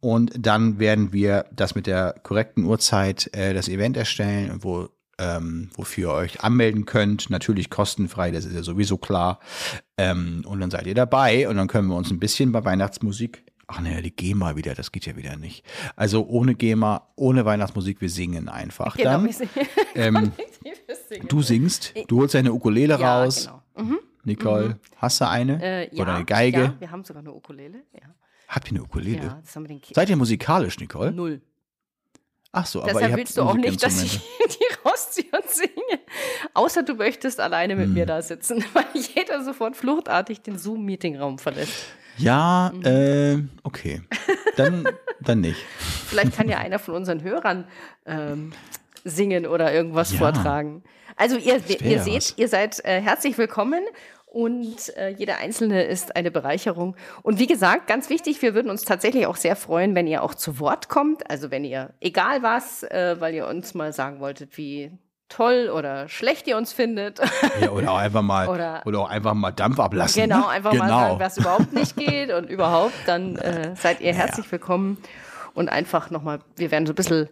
Und dann werden wir das mit der korrekten Uhrzeit äh, das Event erstellen, wo ähm, wofür ihr euch anmelden könnt. Natürlich kostenfrei, das ist ja sowieso klar. Ähm, und dann seid ihr dabei und dann können wir uns ein bisschen bei Weihnachtsmusik. Ach naja, die GEMA wieder, das geht ja wieder nicht. Also ohne GEMA, ohne Weihnachtsmusik, wir singen einfach Genau, dann. wir singen. Ähm, singen. du singst, du holst deine Ukulele ja, raus. genau. Mhm. Nicole, hast du eine? Äh, ja, Oder eine Geige? Ja, wir haben sogar eine Ukulele. Ja, Habt ihr eine Ukulele? ja das haben wir den Kindern. Seid ihr musikalisch, Nicole? Null. Ach so, aber Deshalb willst du auch nicht, dass ich die rausziehe und singe. Außer du möchtest alleine mit Hm. mir da sitzen, weil jeder sofort fluchtartig den Zoom-Meetingraum verlässt. Ja, Mhm. äh, okay. Dann, dann nicht. Vielleicht kann ja einer von unseren Hörern ähm, singen oder irgendwas Ja. vortragen. Also ihr, ihr seht, was. ihr seid äh, herzlich willkommen und äh, jeder Einzelne ist eine Bereicherung. Und wie gesagt, ganz wichtig, wir würden uns tatsächlich auch sehr freuen, wenn ihr auch zu Wort kommt. Also wenn ihr, egal was, äh, weil ihr uns mal sagen wolltet, wie toll oder schlecht ihr uns findet. Ja, oder auch einfach mal, Oder- oder, auch einfach mal Dampf ablassen. Genau, ne? einfach genau. mal sagen, was überhaupt nicht geht und überhaupt, dann äh, seid ihr herzlich willkommen und einfach nochmal, wir werden so ein bisschen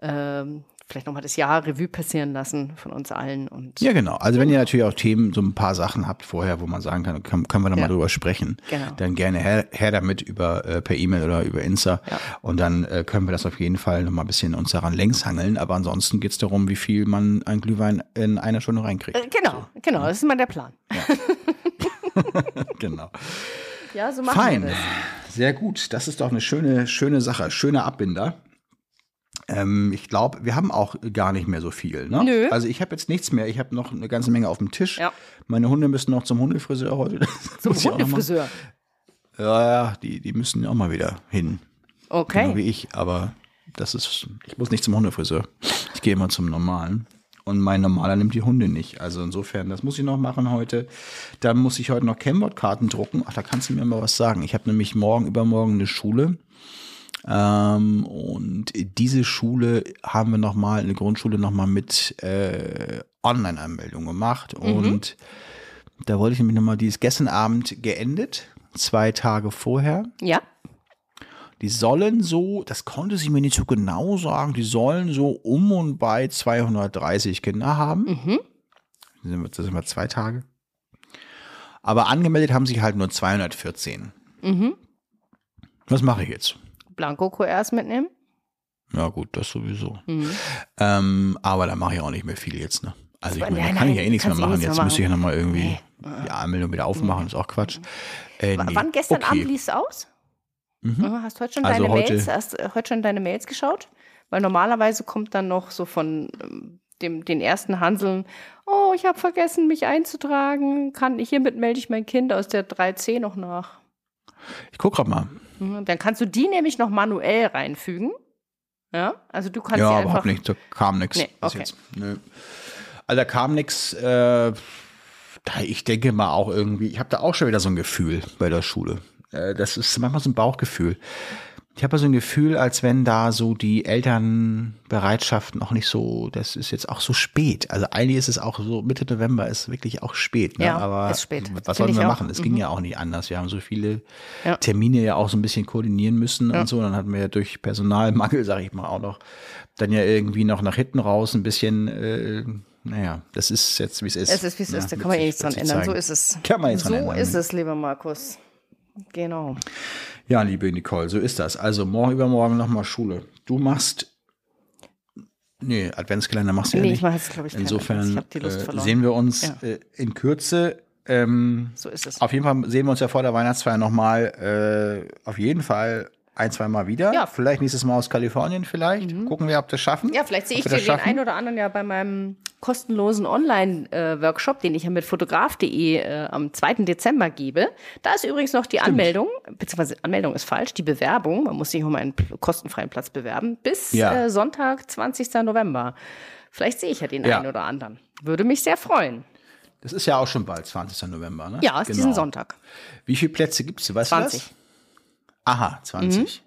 ähm, vielleicht nochmal das Jahr Revue passieren lassen von uns allen und Ja, genau. Also wenn ihr natürlich auch Themen, so ein paar Sachen habt vorher, wo man sagen kann, können, können wir da Ja. mal drüber sprechen, Genau. dann gerne her, her damit über äh, per E-Mail oder über Insta. Ja. Und dann äh, können wir das auf jeden Fall noch mal ein bisschen uns daran längs hangeln. Aber ansonsten geht es darum, wie viel man an Glühwein in einer Stunde reinkriegt. äh, genau, genau, das ist mal der Plan. genau. Ja, so machen Fein. wir das. Sehr gut. Das ist doch eine schöne, schöne Sache. Schöner Abbinder. Ähm, ich glaube, wir haben auch gar nicht mehr so viel. Ne? Nö. Also ich habe jetzt nichts mehr. Ich habe noch eine ganze Menge auf dem Tisch. Ja. Meine Hunde müssen noch zum Hundefriseur heute. Das Zum Hundefriseur. Ja, ja, die, die müssen ja auch mal wieder hin. Genau Okay. wie ich. Aber das ist, ich muss nicht zum Hundefriseur. Ich gehe immer zum normalen. Und mein normaler nimmt die Hunde nicht. Also insofern, das muss ich noch machen heute. Dann muss ich heute noch Kennwortkarten drucken. Ach, da kannst du mir mal was sagen. Ich habe nämlich morgen, übermorgen eine Schule. Ähm, und diese Schule haben wir nochmal, eine Grundschule nochmal mit äh, Online-Anmeldung gemacht. Und da wollte ich nämlich nochmal, die ist gestern Abend geendet, zwei Tage vorher. Ja, Die sollen so, das konnte sie mir nicht so genau sagen, die sollen so um und bei 230 Kinder haben. Mhm. Das sind wir- Das sind wir zwei Tage. Aber angemeldet haben sie halt nur 214. Mhm. Was mache ich jetzt? Blanko-QRs mitnehmen? Ja gut, das sowieso. Mhm. Ähm, aber da mache ich auch nicht mehr viel jetzt, ne? Also ich meine, da kann ich ja eh nichts mehr eh machen. Jetzt müsste ich ja nochmal irgendwie die Anmeldung wieder aufmachen, ist auch Quatsch. Äh, nee. Wann gestern okay. Abend lief aus? Mhm. Mhm, Hast du heute schon Also deine heute- Mails? Hast du heute schon deine Mails geschaut? Weil normalerweise kommt dann noch so von ähm, dem, den ersten Hanseln, oh, ich habe vergessen, mich einzutragen. Kann, hiermit melde ich mein Kind aus der 3C noch nach. Ich guck grad mal. Mhm, Dann kannst du die nämlich noch manuell reinfügen. Ja, also du kannst ja, überhaupt nicht. Da kam nichts. Nee, okay. Nö. Also da kam nichts. Äh, da- ich denke mal auch irgendwie, ich habe da auch schon wieder so ein Gefühl bei der Schule. Äh, das ist manchmal so ein Bauchgefühl. Ich habe so ein Gefühl, als wenn da so die Elternbereitschaft noch nicht so, das ist jetzt auch so spät. Also eigentlich ist es auch so, Mitte November ist wirklich auch spät. Ne? Ja, Aber ist spät. was sollen wir auch. machen? Es ging ja auch nicht anders. Wir haben so viele Ja. Termine ja auch so ein bisschen koordinieren müssen und so. Dann hatten wir ja durch Personalmangel, sage ich mal, auch noch dann ja irgendwie noch nach hinten raus ein bisschen, äh, naja, das ist jetzt, wie es ist. Es ist, wie es Ja, ist, da kann man eh nichts dran ändern. So zeigen. ist es. Kann man nichts so dran ändern, ist ne? es, lieber Markus. Genau. Ja, liebe Nicole, so ist das. Also morgen übermorgen nochmal Schule. Du machst. Nee, Adventskalender machst du Nee, ja ich nicht. mache jetzt, glaube ich, Insofern Ich habe die Lust äh, sehen wir uns Ja. äh, in Kürze. Ähm, so ist es. auf jeden Fall sehen wir uns ja vor der Weihnachtsfeier nochmal. Äh, auf jeden Fall ein, zwei Mal wieder. Ja. Mhm. Vielleicht nächstes Mal aus Kalifornien vielleicht. Gucken wir, ob das schaffen. Ja, vielleicht sehe ich den schaffen. einen oder anderen ja bei meinem kostenlosen Online-Workshop, den ich ja mit fotograf.de äh, am 2. Dezember gebe. Da ist übrigens noch die Anmeldung, beziehungsweise Anmeldung ist falsch, die Bewerbung, man muss sich um einen kostenfreien Platz bewerben, bis Ja. äh, Sonntag, 20. November. Vielleicht sehe ich ja den Ja. einen oder anderen. Würde mich sehr freuen. Das ist ja auch schon bald, 20. November, ne? Ja, ist diesen Sonntag. Wie viele Plätze gibt es? Weißt du 20. das? Aha, 20.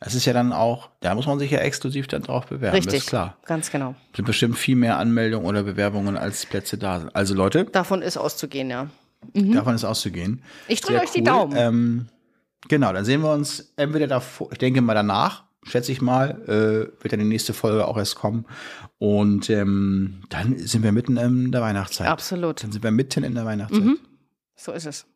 Das ist ja dann auch, da muss man sich ja exklusiv dann drauf bewerben. Das Richtig. ist klar. Ganz genau. sind bestimmt viel mehr Anmeldungen oder Bewerbungen als Plätze da sind. Also Leute, Davon ist auszugehen, ja. davon ist auszugehen. Ich drücke euch die cool. Daumen. Ähm, genau, dann sehen wir uns entweder davor, ich denke mal danach, schätze ich mal, äh, wird dann die nächste Folge auch erst kommen. Und ähm, dann sind wir mitten in der Weihnachtszeit. Absolut. Dann sind wir mitten in der Weihnachtszeit. So ist es.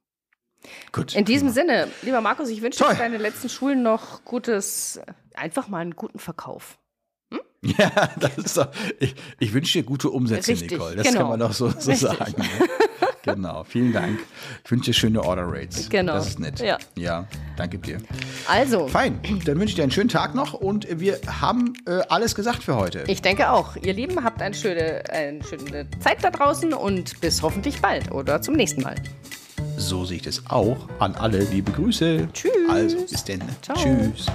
Gut. In diesem Sinne, lieber Markus, ich wünsche dir für deine letzten Schulen noch gutes, einfach mal einen guten Verkauf. Ja, das ist doch, ich, ich wünsche dir gute Umsätze, Richtig, Nicole. Das genau. kann man doch so, so sagen. Ne? Genau, vielen Dank. Ich wünsche dir schöne Order Rates. Genau. Das ist nett. Ja. ja, danke dir. Also, Fein, dann wünsche ich dir einen schönen Tag noch und wir haben äh, alles gesagt für heute. ich denke auch, ihr Lieben, habt eine schöne, eine schöne Zeit da draußen und bis hoffentlich bald oder zum nächsten Mal. So sehe ich das auch. An alle liebe Grüße. Tschüss. Also, bis denn. Ciao. Tschüss.